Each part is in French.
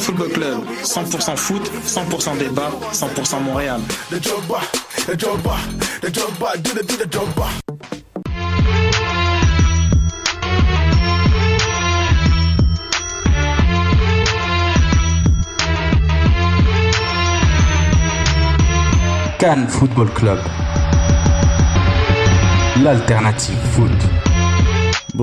Cannes Football Club, 100% foot, 100% débat, 100% Montréal. Cannes Football Club. L'alternative foot.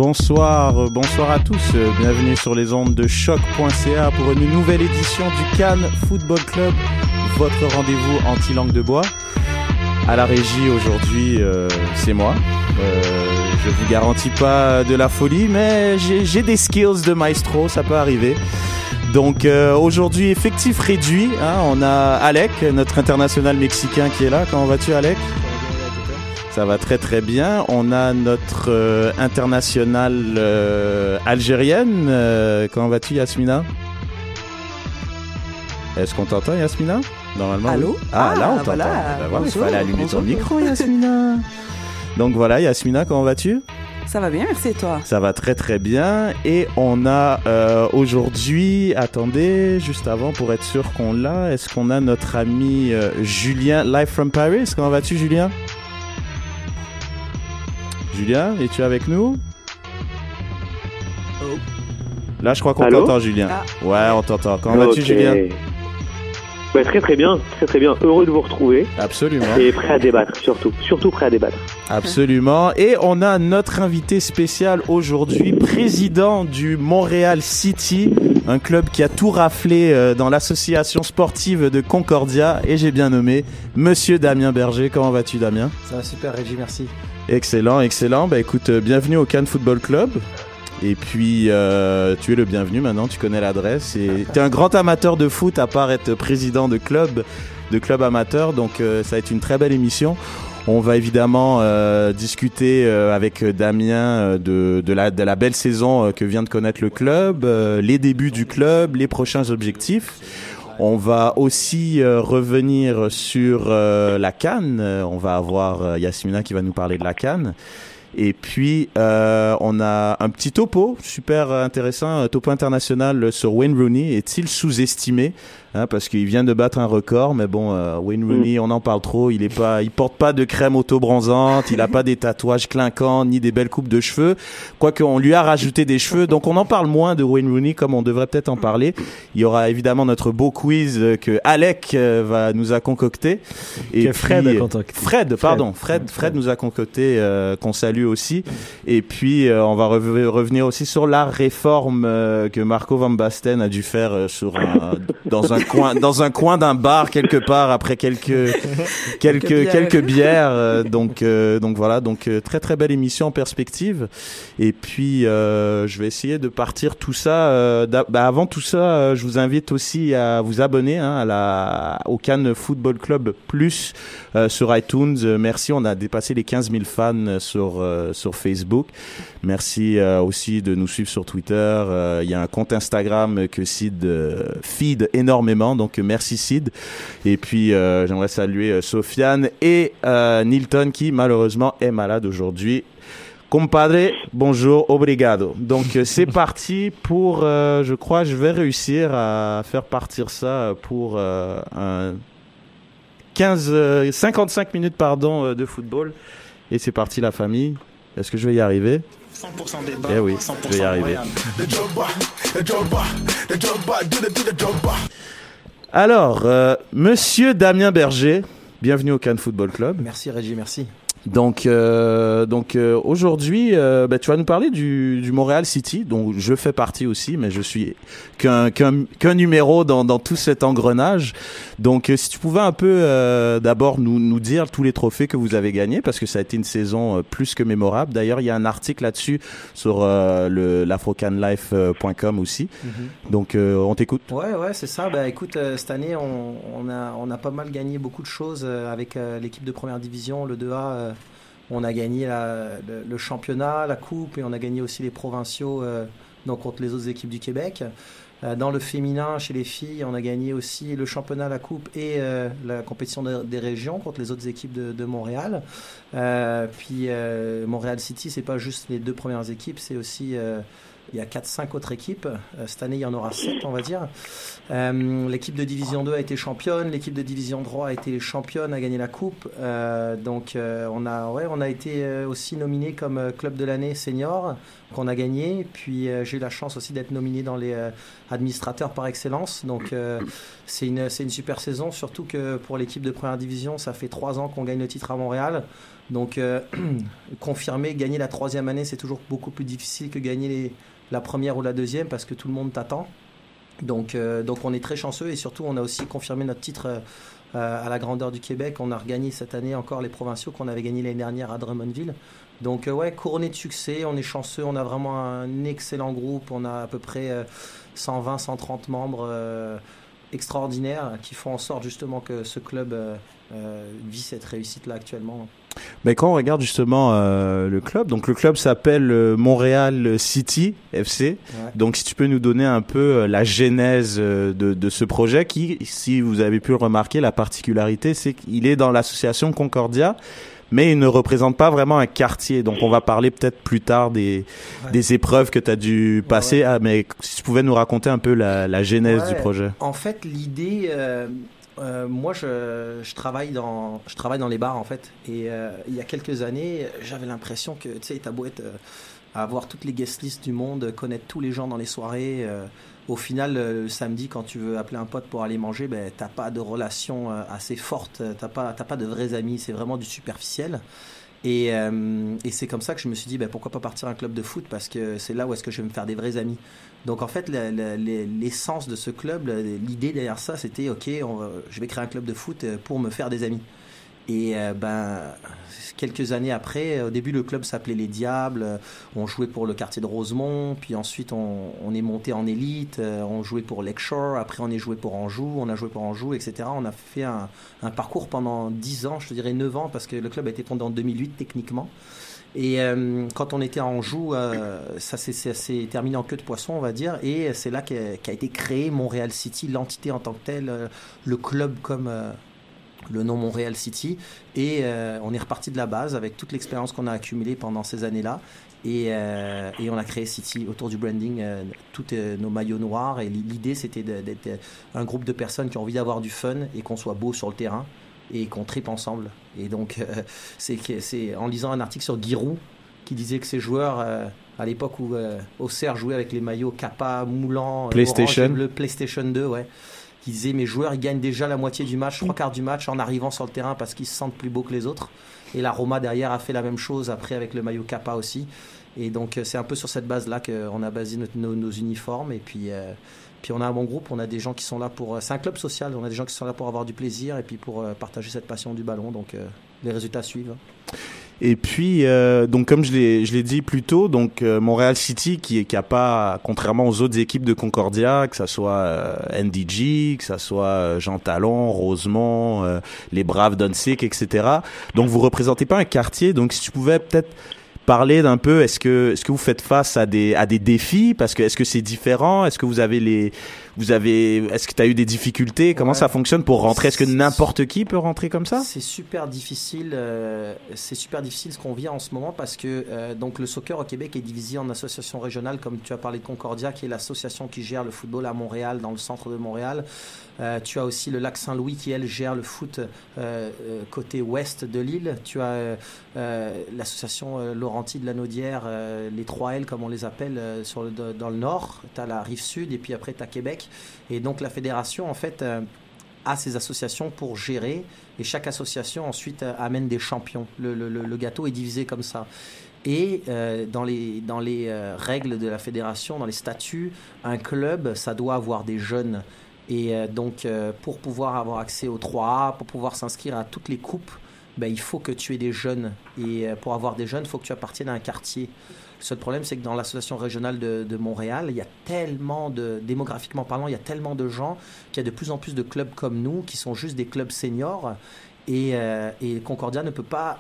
Bonsoir, euh, bonsoir à tous. euh, Bienvenue sur les ondes de choc.ca pour une nouvelle édition du Cannes Football Club, votre rendez-vous anti-langue de bois. À la régie aujourd'hui, euh, c'est moi. Euh, je vous garantis pas de la folie, mais j'ai des skills de maestro, ça peut arriver. Donc aujourd'hui, effectif réduit. hein, on a Alec, notre international mexicain qui est là. Comment vas-tu, Alec? Ça va très très bien. On a notre euh, internationale euh, algérienne. Euh, comment vas-tu, Yasmina? Est-ce qu'on t'entend, Yasmina? Normalement. Allô? oui. Ah, Ah, là, on t'entend. voilà. Ben voilà, il fallait allumer ton micro, Yasmina. Donc voilà, Yasmina, comment vas-tu? Ça va bien, merci et toi? Ça va très très bien. Et on a euh, aujourd'hui, attendez, juste avant pour être sûr qu'on l'a, est-ce qu'on a notre ami euh, Julien, live from Paris? Comment vas-tu, Julien? Julien, es-tu avec nous? Là, je crois qu'on t'entend, Julien. Ah. Ouais, on t'entend. Comment vas-tu. Julien? Très très bien, très très bien. Heureux de vous retrouver Absolument. et prêt à débattre, surtout. Surtout prêt à débattre. Absolument. Et on a notre invité spécial aujourd'hui, président du Montréal City, un club qui a tout raflé euh, dans l'association sportive de Concordia. Et j'ai bien nommé Monsieur Damien Berger. Comment vas-tu, Damien? Ça va super, Régis, merci. Excellent, excellent. Bah écoute, euh, bienvenue au Cannes Football Club. Et puis, euh, tu es le bienvenu maintenant, tu connais l'adresse. Et tu es un grand amateur de foot, à part être président de club, de club amateur. Donc, euh, ça va être une très belle émission. On va évidemment euh, discuter euh, avec Damien euh, de, de, la, de la belle saison euh, que vient de connaître le club, euh, les débuts du club, les prochains objectifs. On va aussi euh, revenir sur la Cannes. On va avoir Yasmina qui va nous parler de la Cannes. Et puis, euh, on a un petit topo super intéressant, un topo international sur Wayne Rooney. Est-il sous-estimé? Hein, Parce qu'il vient de battre un record, mais bon, euh, Wayne Rooney, on en parle trop. Il est pas, il porte pas de crème auto-bronzante, il a pas des tatouages clinquants ni des belles coupes de cheveux. Quoique, on lui a rajouté des cheveux, donc on en parle moins de Wayne Rooney comme on devrait peut-être en parler. Il y aura évidemment notre beau quiz euh, que Alec euh, va nous a concocté. Que Fred a concocté. Fred, pardon, Fred, Fred nous a concocté, euh, qu'on salue aussi. Et puis, euh, on va rev- revenir aussi sur la réforme euh, que Marco Van Basten a dû faire euh, sur un, dans un coin, dans un coin d'un bar quelque part après quelques quelques bières. quelques bières. euh, donc euh, donc voilà, donc euh, très très belle émission en perspective. Et puis, euh, je vais essayer de partir tout ça. euh, bah, avant tout ça, euh, je vous invite aussi à vous abonner hein, à la au Cannes Football Club Plus euh, sur iTunes. Euh, merci, on a dépassé les 15 000 fans euh, sur sur Facebook. Merci aussi de nous suivre sur Twitter. Il y a un compte Instagram que Sid feed énormément, donc merci Sid. Et puis j'aimerais saluer Sofiane et Nilton qui malheureusement est malade aujourd'hui. Compadre, bonjour, obrigado. Donc c'est parti pour, euh, je crois, je vais réussir à faire partir ça pour euh, un 15, euh, 55 minutes pardon euh, de football. Et c'est parti la famille. Est-ce que je vais y arriver? 100% débat, Eh oui, 100% je vais y arriver. Alors, euh, Monsieur Damien Berger, bienvenue au Cannes Football Club. Merci, Régis, merci. Donc, euh, donc euh, aujourd'hui, euh, bah, tu vas nous parler du, du Montréal City, dont je fais partie aussi, mais je suis qu'un qu'un qu'un numéro dans, dans tout cet engrenage. Donc, euh, si tu pouvais un peu euh, d'abord nous, nous dire tous les trophées que vous avez gagnés, parce que ça a été une saison euh, plus que mémorable. D'ailleurs, il y a un article là-dessus sur euh, le l'afrocanlife.com aussi. Donc, euh, on t'écoute. Ouais, ouais, c'est ça. Bah, écoute, euh, cette année, on, on a, on a pas mal gagné beaucoup de choses euh, avec euh, l'équipe de première division, le 2A. On a gagné le, championnat, la coupe, et on a gagné aussi les provinciaux euh, donc contre les autres équipes du Québec. Euh, dans le féminin, chez les filles, on a gagné aussi le championnat, la coupe et euh, la compétition de- des régions contre les autres équipes de, Montréal. Puis Montréal City, c'est pas juste les deux premières équipes, c'est aussi il y a 4-5 autres équipes. Euh, cette année, il y en aura 7, on va dire. Euh, l'équipe de Division 2 a été championne. L'équipe de Division 3 a été championne, a gagné la coupe. Euh, donc, on, a, ouais, on a été aussi nominé comme club de l'année senior, qu'on a gagné. Puis, j'ai eu la chance aussi d'être nominé dans les administrateurs par excellence. Donc, c'est une, une super saison, surtout que pour l'équipe de première division, ça fait 3 ans qu'on gagne le titre à Montréal. Donc, confirmer, gagner la troisième année, c'est toujours beaucoup plus difficile que gagner la première ou la deuxième parce que tout le monde t'attend. Donc, euh, donc on est très chanceux et surtout on a aussi confirmé notre titre euh, à la grandeur du Québec. On a regagné cette année encore les provinciaux qu'on avait gagné l'année dernière à Drummondville. Donc euh, ouais, couronné de succès, on est chanceux, on a vraiment un excellent groupe, on a à peu près 120, 130 membres extraordinaires qui font en sorte justement que ce club vit cette réussite là actuellement. Mais quand on regarde justement euh, le club, donc le club s'appelle euh, Montréal City FC. Donc si tu peux nous donner un peu euh, la genèse de, de, ce projet qui, si vous avez pu le remarquer, la particularité, c'est qu'il est dans l'association Concordia mais il ne représente pas vraiment un quartier. Donc on va parler peut-être plus tard des, des épreuves que tu as dû passer. Ah, mais si tu pouvais nous raconter un peu la, la genèse du projet. En fait, l'idée, euh, moi, je, travaille dans, je travaille dans les bars, en fait. Et euh, il y a quelques années, j'avais l'impression que, tu sais, t'as beau être, euh, avoir toutes les guest lists du monde, connaître tous les gens dans les soirées. au final, le samedi, quand tu veux appeler un pote pour aller manger, ben, t'as pas de relation assez forte, t'as pas, pas de vrais amis, c'est vraiment du superficiel. Et, c'est comme ça que je me suis dit, ben, pourquoi pas partir un club de foot parce que c'est là où est-ce que je vais me faire des vrais amis. Donc en fait, l'essence de ce club, l'idée derrière ça, c'était ok, je vais créer un club de foot euh, pour me faire des amis. Et euh, ben, quelques années après, au début le club s'appelait les Diables, on jouait pour le quartier de Rosemont, puis ensuite on, est monté en élite, euh, on jouait pour Lakeshore, après on est joué pour Anjou, on a joué pour Anjou, etc. On a fait un, parcours pendant 10 ans, je dirais 9 ans, parce que le club a été fondé en 2008 techniquement. Et euh, quand on était en joue, euh, ça s'est terminé en queue de poisson, on va dire. Et c'est là qu'a été créé Montréal City, l'entité en tant que telle, euh, le club comme le nom Montréal City. Et on est reparti de la base avec toute l'expérience qu'on a accumulée pendant ces années-là. Et, et, on a créé City autour du branding, tous nos maillots noirs. Et l'idée, c'était d'être un groupe de personnes qui ont envie d'avoir du fun et qu'on soit beau sur le terrain et qu'on tripe ensemble. Et donc, euh, c'est en lisant un article sur Giroud qui disait que ces joueurs, euh, à l'époque où euh, Auxerre jouait avec les maillots Kappa, Moulant, PlayStation. le PlayStation 2, ouais, qui disait mes joueurs ils gagnent déjà la moitié du match, trois quarts du match en arrivant sur le terrain parce qu'ils se sentent plus beaux que les autres. Et la Roma derrière a fait la même chose après avec le maillot Kappa aussi. Et donc c'est un peu sur cette base là qu'on a basé nos, nos, uniformes et puis puis on a un bon groupe, on a des gens qui sont là pour. Euh, c'est un club social, on a des gens qui sont là pour avoir du plaisir et puis pour euh, partager cette passion du ballon. Donc euh, les résultats suivent. Et puis, donc comme je l'ai, dit plus tôt, donc Montréal City qui qui a pas, contrairement aux autres équipes de Concordia, que ça soit NDG, que ça soit Jean Talon, Rosemont, les Braves d'Unsick, etc. Donc vous représentez pas un quartier. Donc si tu pouvais peut-être parler d'un peu est-ce que est-ce que vous faites face à des à des défis? Parce que est-ce que c'est différent? Est-ce que vous avez les vous avez est-ce que tu as eu des difficultés? Comment ça fonctionne pour rentrer? Est-ce que n'importe qui peut rentrer comme ça? C'est super difficile euh, c'est super difficile ce qu'on vit en ce moment parce que euh, donc le soccer au Québec est divisé en associations régionales comme tu as parlé de Concordia qui est l'association qui gère le football à Montréal dans le centre de Montréal euh, tu as aussi le lac Saint-Louis qui, elle, gère le foot euh, euh, côté ouest de l'île. Tu as l'association Laurenti de la Naudière, les 3L comme on les appelle, sur le, dans le nord. Tu as la rive sud et puis après tu as Québec. Et donc la fédération, en fait, a ces associations pour gérer. Et chaque association ensuite amène des champions. Le, gâteau est divisé comme ça. Et dans les, dans les règles de la fédération, dans les statuts, un club, ça doit avoir des jeunes. Et euh, donc, euh, pour pouvoir avoir accès aux 3A, pour pouvoir s'inscrire à toutes les coupes, ben, il faut que tu aies des jeunes. Et euh, pour avoir des jeunes, il faut que tu appartiennes à un quartier. Le seul problème, c'est que dans l'association régionale de, Montréal, il y a tellement de, démographiquement parlant, il y a tellement de gens qu'il y a de plus en plus de clubs comme nous qui sont juste des clubs seniors. Et, et Concordia ne peut pas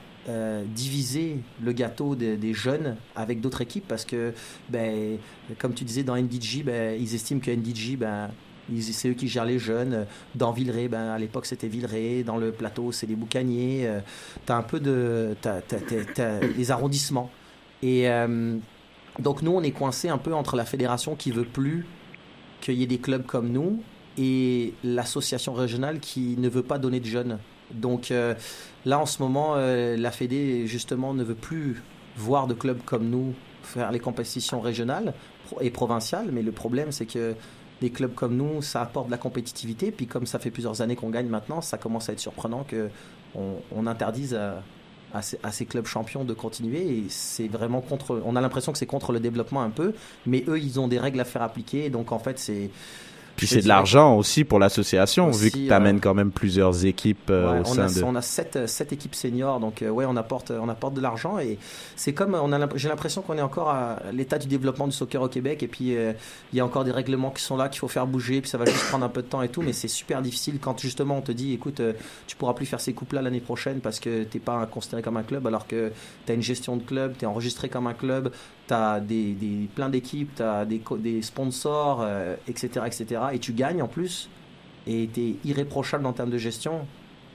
diviser le gâteau des jeunes avec d'autres équipes parce que, ben, comme tu disais, dans NDG, ben, ils estiment que NDG, ben, c'est eux qui gèrent les jeunes. Dans Villeray, ben, à l'époque, c'était Villeray. Dans le plateau, c'est les Boucaniers. Euh, tu as un peu de. T'as, les arrondissements. Et. Euh, Donc nous, on est coincé un peu entre la fédération qui veut plus qu'il y ait des clubs comme nous et l'association régionale qui ne veut pas donner de jeunes. Donc euh, là, en ce moment, euh, la Fédé, justement, ne veut plus voir de clubs comme nous faire les compétitions régionales et provinciales. Mais le problème, c'est que des clubs comme nous, ça apporte de la compétitivité. Puis comme ça fait plusieurs années qu'on gagne maintenant, ça commence à être surprenant qu'on on interdise à, à, ces, clubs champions de continuer. Et c'est vraiment contre. On a l'impression que c'est contre le développement un peu, mais eux, ils ont des règles à faire appliquer. Donc en fait, c'est puis c'est de l'argent aussi pour l'association, vu que tu amènes quand même plusieurs équipes euh, au on sein a, de... On a sept, euh, sept équipes seniors, donc euh, ouais, on apporte, on apporte de l'argent et c'est comme, on a, j'ai l'impression qu'on est encore à l'état du développement du soccer au Québec et puis il y a encore des règlements qui sont là qu'il faut faire bouger, puis ça va juste prendre un peu de temps et tout, mais c'est super difficile quand justement on te dit, écoute, tu pourras plus faire ces coupes-là l'année prochaine parce que t'es pas considéré comme un club alors que tu as une gestion de club, tu es enregistré comme un club, tu as des, des, plein d'équipes, tu as des, des sponsors, etc., etc. Et tu gagnes en plus et tu es irréprochable en termes de gestion.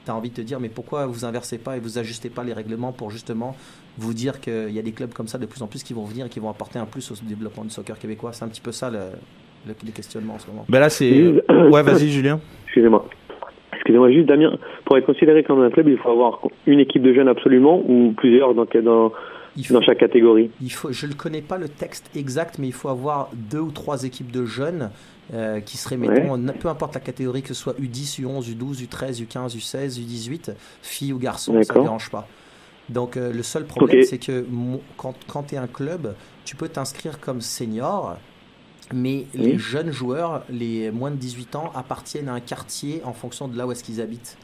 Tu as envie de te dire, mais pourquoi vous inversez pas et vous ajustez pas les règlements pour justement vous dire qu'il y a des clubs comme ça de plus en plus qui vont venir et qui vont apporter un plus au développement du soccer québécois? C'est un petit peu ça le, le, questionnement en ce moment. Ben là, c'est. Ouais, vas-y, Julien. Excusez-moi. Excusez-moi, juste Damien, pour être considéré comme un club, il faut avoir une équipe de jeunes absolument ou plusieurs dans, dans, faut, dans chaque catégorie il faut, Je ne connais pas le texte exact, mais il faut avoir deux ou trois équipes de jeunes euh, qui seraient, mettons, ouais. peu importe la catégorie, que ce soit U10, U11, U12, U13, U15, U16, U18, filles ou garçons, ça ne dérange pas. Donc euh, le seul problème, okay. c'est que quand, quand tu es un club, tu peux t'inscrire comme senior, mais oui. les jeunes joueurs, les moins de 18 ans, appartiennent à un quartier en fonction de là où est-ce qu'ils habitent.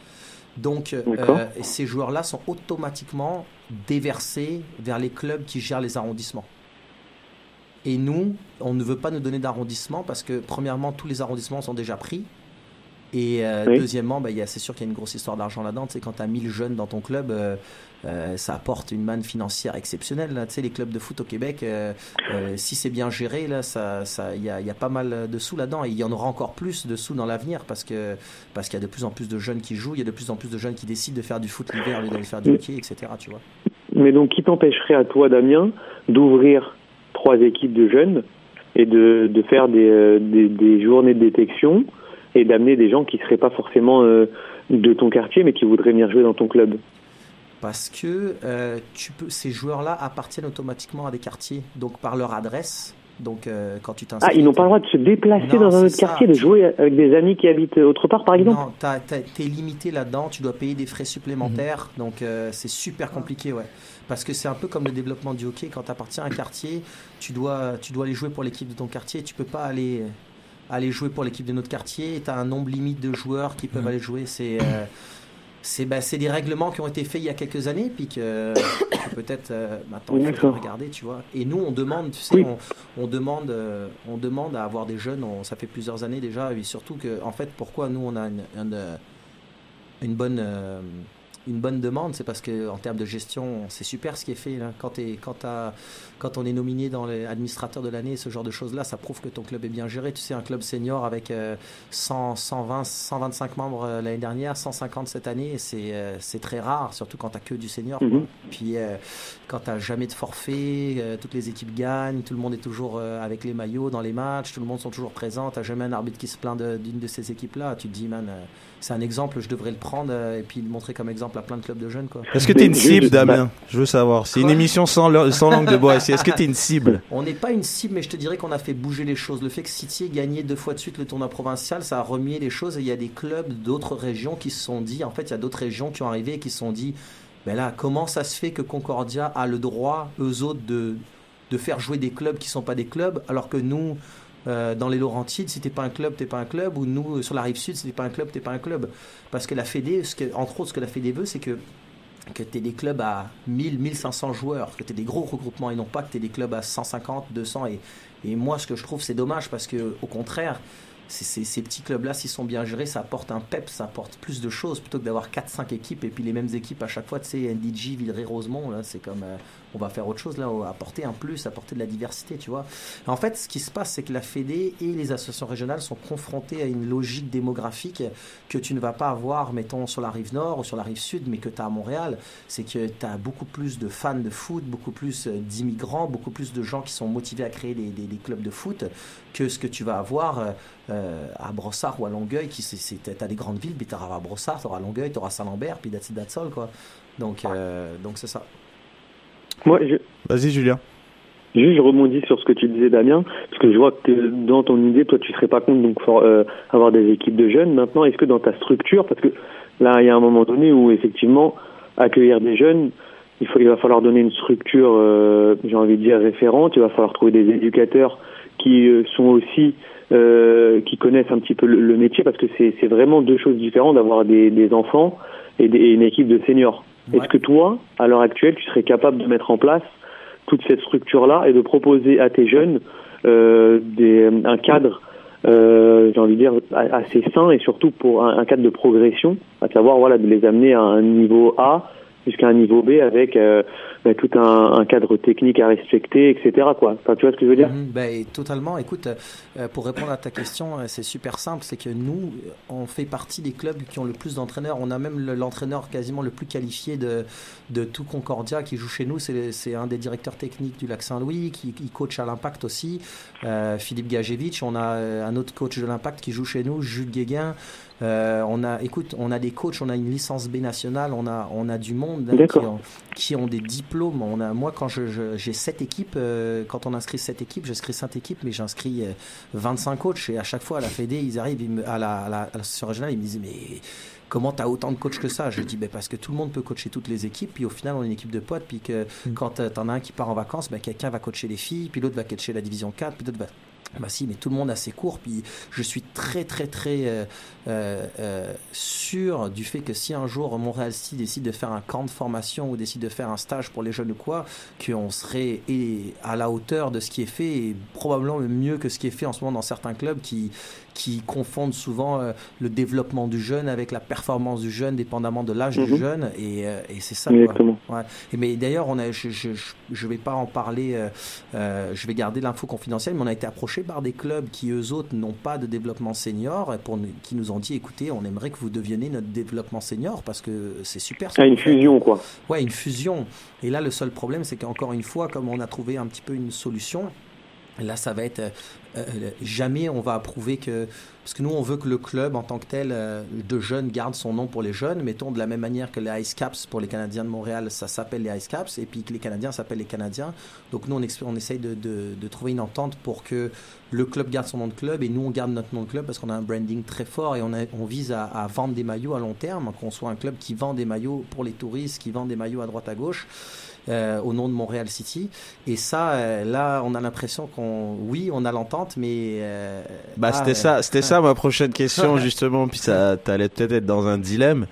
Donc, euh, ces joueurs-là sont automatiquement déversés vers les clubs qui gèrent les arrondissements. Et nous, on ne veut pas nous donner d'arrondissement parce que, premièrement, tous les arrondissements sont déjà pris. Et euh, oui. deuxièmement, bah, c'est sûr qu'il y a une grosse histoire d'argent là-dedans. Tu sais, quand tu as 1000 jeunes dans ton club, euh, euh, ça apporte une manne financière exceptionnelle. Là. Tu sais, les clubs de foot au Québec, si c'est bien géré, il ça, ça, y, a, y a pas mal de sous là-dedans. Et il y en aura encore plus de sous dans l'avenir parce que parce qu'il y a de plus en plus de jeunes qui jouent, il y a de plus en plus de jeunes qui décident de faire du foot l'hiver au lieu d'aller faire du hockey, etc. Tu vois. Mais donc, qui t'empêcherait à toi, Damien, d'ouvrir trois équipes de jeunes et de, de faire des, des, des journées de détection et d'amener des gens qui ne seraient pas forcément euh, de ton quartier mais qui voudraient venir jouer dans ton club Parce que euh, tu peux, ces joueurs-là appartiennent automatiquement à des quartiers, donc par leur adresse. Donc euh, quand tu Ah, ils n'ont pas le droit de se déplacer non, dans un autre ça. quartier, de jouer avec des amis qui habitent autre part par exemple Non, tu es limité là-dedans, tu dois payer des frais supplémentaires, mmh. donc c'est super compliqué, ouais. Parce que c'est un peu comme le développement du hockey, quand tu appartiens à un quartier, tu dois, tu dois aller jouer pour l'équipe de ton quartier, tu peux pas aller aller jouer pour l'équipe de notre quartier. Tu as un nombre limite de joueurs qui peuvent mmh. aller jouer. C'est euh, c'est bah, des règlements qui ont été faits il y a quelques années, puis que, que peut-être euh, maintenant il faut regarder, tu vois. Et nous, on demande, tu sais, oui. on, on, demande, euh, on demande à avoir des jeunes. On, ça fait plusieurs années déjà, et surtout que, en fait, pourquoi nous on a une, une, une bonne une bonne demande, c'est parce que en termes de gestion, c'est super ce qui est fait. Là. Quand, es, quand, quand on est nominé dans les administrateurs de l'année, ce genre de choses-là, ça prouve que ton club est bien géré. Tu sais, un club senior avec euh, 100, 120, 125 membres euh, l'année dernière, 150 cette année, c'est euh, c'est très rare, surtout quand tu que du senior. Mm -hmm. Puis euh, quand tu jamais de forfait, toutes les équipes gagnent, tout le monde est toujours avec les maillots dans les matchs, tout le monde sont toujours présents, tu jamais un arbitre qui se plaint d'une de, de, ces équipes-là. Tu te dis, man, c'est un exemple, je devrais le prendre et puis le montrer comme exemple plein de clubs de jeunes. Est-ce que tu es une cible, Damien? Je veux savoir. C'est une émission sans, sans langue de bois ici. Est-ce que tu es une cible? On n'est pas une cible, mais je te dirais qu'on a fait bouger les choses. Le fait que City ait gagné deux fois de suite le tournoi provincial, ça a remis les choses et il y a des clubs d'autres régions qui se sont dit, en fait, il y a d'autres régions qui ont arrivé et qui se sont dit, ben là, comment ça se fait que Concordia a le droit, eux autres, de, de faire jouer des clubs qui ne sont pas des clubs, alors que nous, euh, dans les Laurentides, si t'es pas un club, t'es pas un club, ou nous, sur la rive sud, si t'es pas un club, t'es pas un club. Parce que la Fédé, entre autres, ce que la Fédé veut, c'est que que tu des clubs à 1000, 1500 joueurs, que tu des gros regroupements et non pas que tu des clubs à 150, 200. Et, moi, ce que je trouve, c'est dommage parce que, au contraire, ces, ces petits clubs-là, s'ils sont bien gérés, ça apporte un pep, ça apporte plus de choses plutôt que d'avoir 4-5 équipes et puis les mêmes équipes à chaque fois. Tu sais, NDG, Villeray, Rosemont, là, c'est comme. Euh, on va faire autre chose là, apporter un plus, apporter de la diversité, tu vois. En fait, ce qui se passe, c'est que la Fédé et les associations régionales sont confrontées à une logique démographique que tu ne vas pas avoir, mettons, sur la rive nord ou sur la rive sud, mais que tu as à Montréal. C'est que tu as beaucoup plus de fans de foot, beaucoup plus euh, d'immigrants, beaucoup plus de gens qui sont motivés à créer des, clubs de foot que ce que tu vas avoir euh, euh, à Brossard ou à Longueuil. Qui, tu as des grandes villes, puis tu auras Brossard, tu auras Longueuil, tu auras Saint-Lambert, puis that's it, quoi. Donc, donc c'est ça. Moi, je... Vas-y, Julien. Juste, je rebondis sur ce que tu disais, Damien, parce que je vois que dans ton idée, toi, tu serais pas contre donc pour, euh, avoir des équipes de jeunes. Maintenant, est-ce que dans ta structure, parce que là, il y a un moment donné où effectivement, accueillir des jeunes, il, faut, il va falloir donner une structure, euh, j'ai envie de dire référente. Il va falloir trouver des éducateurs qui euh, sont aussi qui connaissent un petit peu le, métier, parce que c'est vraiment deux choses différentes d'avoir des, des enfants et, des, et une équipe de seniors. Est-ce que toi, à l'heure actuelle, tu serais capable de mettre en place toute cette structure-là et de proposer à tes jeunes euh, des, un cadre, euh, j'ai envie de dire, assez sain et surtout pour un, un, cadre de progression, à savoir voilà de les amener à un niveau A jusqu'à un niveau B avec euh, bah, tout un, cadre technique à respecter, etc. Quoi. Tu vois ce que je veux dire? Mhm, ben, Totalement. Écoute, euh, pour répondre à ta question, euh, c'est super simple. C'est que nous, on fait partie des clubs qui ont le plus d'entraîneurs. On a même l'entraîneur quasiment le plus qualifié de, de tout Concordia qui joue chez nous. C'est un des directeurs techniques du Lac Saint-Louis, qui, coach à l'Impact aussi, Philippe Gajevich. On a un autre coach de l'Impact qui joue chez nous, Jules Guéguin. Euh, on a, écoute, on a des coachs, on a une licence B nationale, on a, on a du monde hein, qui, ont, qui, ont, des diplômes. On a, moi, quand je, j'ai sept équipes, euh, quand on inscrit sept équipes, j'inscris cinq équipes, mais j'inscris 25 euh, coachs. Et à chaque fois, à la Fédé, ils arrivent à la, à la, régionale, ils me disent, mais comment tu as autant de coachs que ça? Je dis ben parce que tout le monde peut coacher toutes les équipes, puis au final on est une équipe de potes, puis que mm. quand tu en as un qui part en vacances, ben, quelqu'un va coacher les filles, puis l'autre va coacher la division 4, puis l'autre va bah si, mais tout le monde a ses cours. Puis je suis très très très euh, euh, euh, sûr du fait que si un jour Montréal City décide de faire un camp de formation ou décide de faire un stage pour les jeunes ou quoi, qu'on serait à la hauteur de ce qui est fait et probablement mieux que ce qui est fait en ce moment dans certains clubs qui qui confondent souvent le développement du jeune avec la performance du jeune, dépendamment de l'âge du mhm. jeune. Et, et c'est ça. Exactement. Ouais. Et mais d'ailleurs, on a, je, je, je, vais pas en parler. je vais garder l'info confidentielle, mais on a été approché par des clubs qui eux autres n'ont pas de développement senior, pour, qui nous ont dit écoutez, on aimerait que vous deveniez notre développement senior parce que c'est super. Ah, une fusion, quoi. Ouais, une fusion. Et là, le seul problème, c'est qu'encore une fois, comme on a trouvé un petit peu une solution, là, ça va être euh, jamais on va approuver que parce que nous on veut que le club en tant que tel euh, de jeunes garde son nom pour les jeunes mettons de la même manière que les Ice Caps pour les Canadiens de Montréal ça s'appelle les Ice Caps et puis que les Canadiens s'appellent les Canadiens donc nous on, on essaye de, de, de, trouver une entente pour que le club garde son nom de club et nous on garde notre nom de club parce qu'on a un branding très fort et on, a, on vise à, à, vendre des maillots à long terme qu'on soit un club qui vend des maillots pour les touristes qui vend des maillots à droite à gauche euh, au nom de Montréal City. Et ça, euh, là, on a l'impression qu'on, oui, on a l'entente, mais. Euh, bah, c'était ça, c'était ça ma prochaine question justement. Puis ça, t'allais peut-être être dans un dilemme.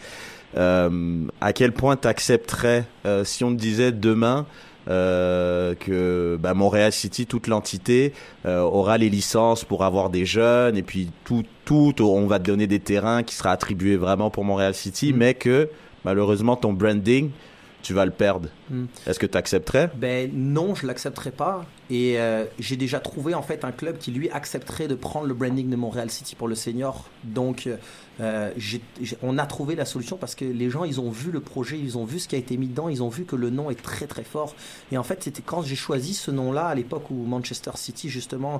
à quel point t'accepterais si on te disait demain que bah, Montréal City, toute l'entité aura les licences pour avoir des jeunes et puis tout, tout, on va te donner des terrains qui sera attribués vraiment pour Montréal City, mm. mais que malheureusement ton branding tu vas le perdre. Hmm. Est-ce que tu accepterais Ben non, je l'accepterais pas. Et euh, j'ai déjà trouvé en fait un club qui lui accepterait de prendre le branding de Montréal City pour le senior. Donc euh, on a trouvé la solution parce que les gens ils ont vu le projet, ils ont vu ce qui a été mis dedans, ils ont vu que le nom est très très fort. Et en fait c'était quand j'ai choisi ce nom-là à l'époque où Manchester City justement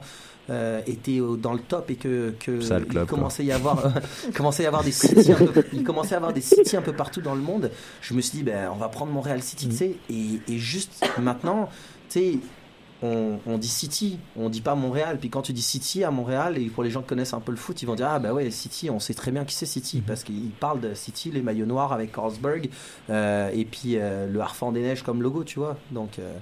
euh, était dans le top et que, que il commençait à y avoir commençait à avoir des cities un peu, il commençait à avoir des cities un peu partout dans le monde. Je me suis dit ben on va prendre Montréal City, tu sais, et, et juste maintenant, tu sais on, dit City, on dit pas Montréal. Puis quand tu dis City à Montréal, et pour les gens qui connaissent un peu le foot, ils vont dire Ah, bah ouais, City, on sait très bien qui c'est City. Mhm. Parce qu'ils parlent de City, les maillots noirs avec Carlsberg, euh, et puis euh, le Harfang des Neiges comme logo, tu vois. Donc. Euh,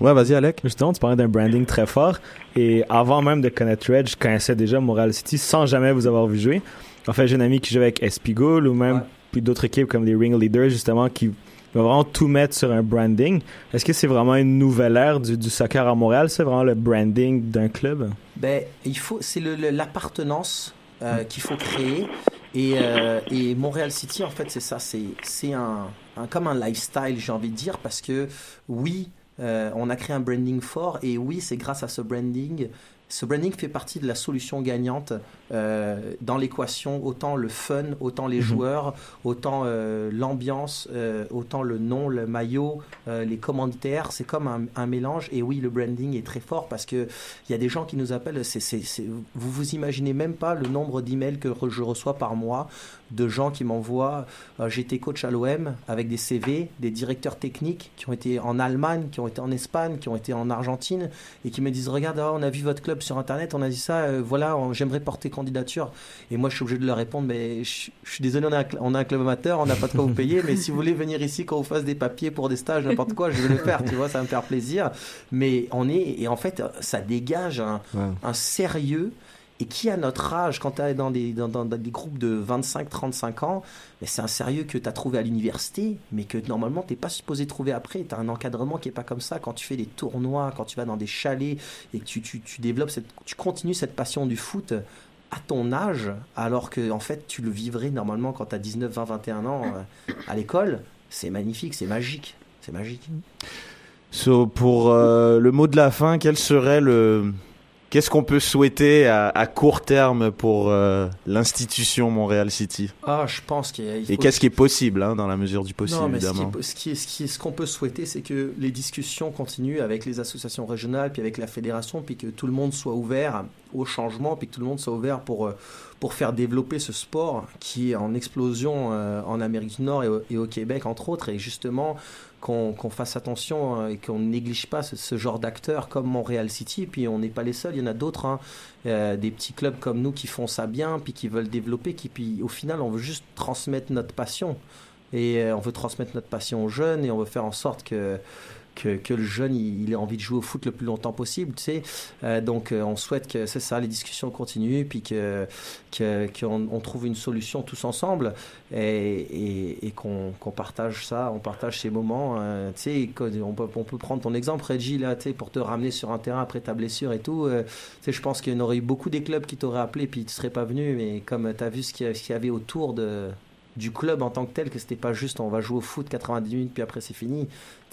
ouais, vas-y, Alec. Justement, tu parlais d'un branding très fort. Et avant même de connaître Red, je connaissais déjà Montréal City sans jamais vous avoir vu jouer. En fait, j'ai un ami qui joue avec Espigoul ou même puis d'autres équipes comme les Ring Leaders, justement, qui va vraiment tout mettre sur un branding. Est-ce que c'est vraiment une nouvelle ère du, du soccer à Montréal? C'est vraiment le branding d'un club? Ben, il faut, c'est l'appartenance euh, qu'il faut créer. Et, euh, et, Montréal City, en fait, c'est ça. C'est un, un, comme un lifestyle, j'ai envie de dire, parce que oui, euh, on a créé un branding fort et oui, c'est grâce à ce branding ce branding fait partie de la solution gagnante euh, dans l'équation, autant le fun, autant les mhm. joueurs, autant euh, l'ambiance, euh, autant le nom, le maillot, les commanditaires. C'est comme un, un, mélange. Et oui, le branding est très fort parce que il y a des gens qui nous appellent. C'est, c'est, vous vous imaginez même pas le nombre d'emails que je reçois par mois de gens qui m'envoient. j'étais coach à l'OM avec des CV, des directeurs techniques qui ont été en Allemagne, qui ont été en Espagne, qui ont été en Argentine et qui me disent regarde, oh, on a vu votre club sur internet, on a dit ça. voilà, j'aimerais porter candidature. Et moi, je suis obligé de leur répondre, mais je, suis désolé, on a, un, on a, un, club amateur, on n'a pas de quoi vous payer, mais si vous voulez venir ici quand vous fasse des papiers pour des stages, n'importe quoi, je vais le faire, tu vois, ça va me faire plaisir. Mais on est, et en fait, ça dégage un, un sérieux et qui à notre âge, quand tu es dans des, dans, dans, des groupes de 25-35 ans, c'est un sérieux que tu as trouvé à l'université, mais que normalement tu n'es pas supposé trouver après. Tu as un encadrement qui est pas comme ça. Quand tu fais des tournois, quand tu vas dans des chalets et que tu, tu, tu développes, cette, tu continues cette passion du foot ton âge, alors que en fait tu le vivrais normalement quand tu as 19, 20, 21 ans euh, à l'école, c'est magnifique, c'est magique. C'est magique. So, pour euh, le mot de la fin, quel serait le, Qu'est-ce qu'on peut souhaiter à, court terme pour euh, l'institution Montréal City? Ah, je pense qu'il Et qu'est-ce qui est possible, hein, dans la mesure du possible, non, mais évidemment? Ce qui ce qu'on peut souhaiter, c'est que les discussions continuent avec les associations régionales, puis avec la fédération, puis que tout le monde soit ouvert au changement, puis que tout le monde soit ouvert pour, euh, pour faire développer ce sport qui est en explosion euh, en Amérique du Nord et au, Québec, entre autres. Et justement, qu'on fasse attention hein, et qu'on ne néglige pas ce, genre d'acteurs comme Montréal City. Puis on n'est pas les seuls, il y en a d'autres, hein. euh, des petits clubs comme nous qui font ça bien, puis qui veulent développer, qui puis au final on veut juste transmettre notre passion. Et euh, on veut transmettre notre passion aux jeunes et on veut faire en sorte que que, le jeune il, ait envie de jouer au foot le plus longtemps possible, tu sais. Euh, donc euh, on souhaite que c'est ça, les discussions continuent, puis que qu'on on trouve une solution tous ensemble et, et, qu'on partage ça, on partage ces moments. Euh, tu sais, on peut, on peut prendre ton exemple, Reggie là, tu sais, pour te ramener sur un terrain après ta blessure et tout. tu sais, je pense qu'il y aurait eu beaucoup des clubs qui t'auraient appelé, puis tu serais pas venu, mais comme tu as vu ce qu'il y avait autour de du club en tant que tel, que c'était pas juste on va jouer au foot 90 minutes puis après c'est fini.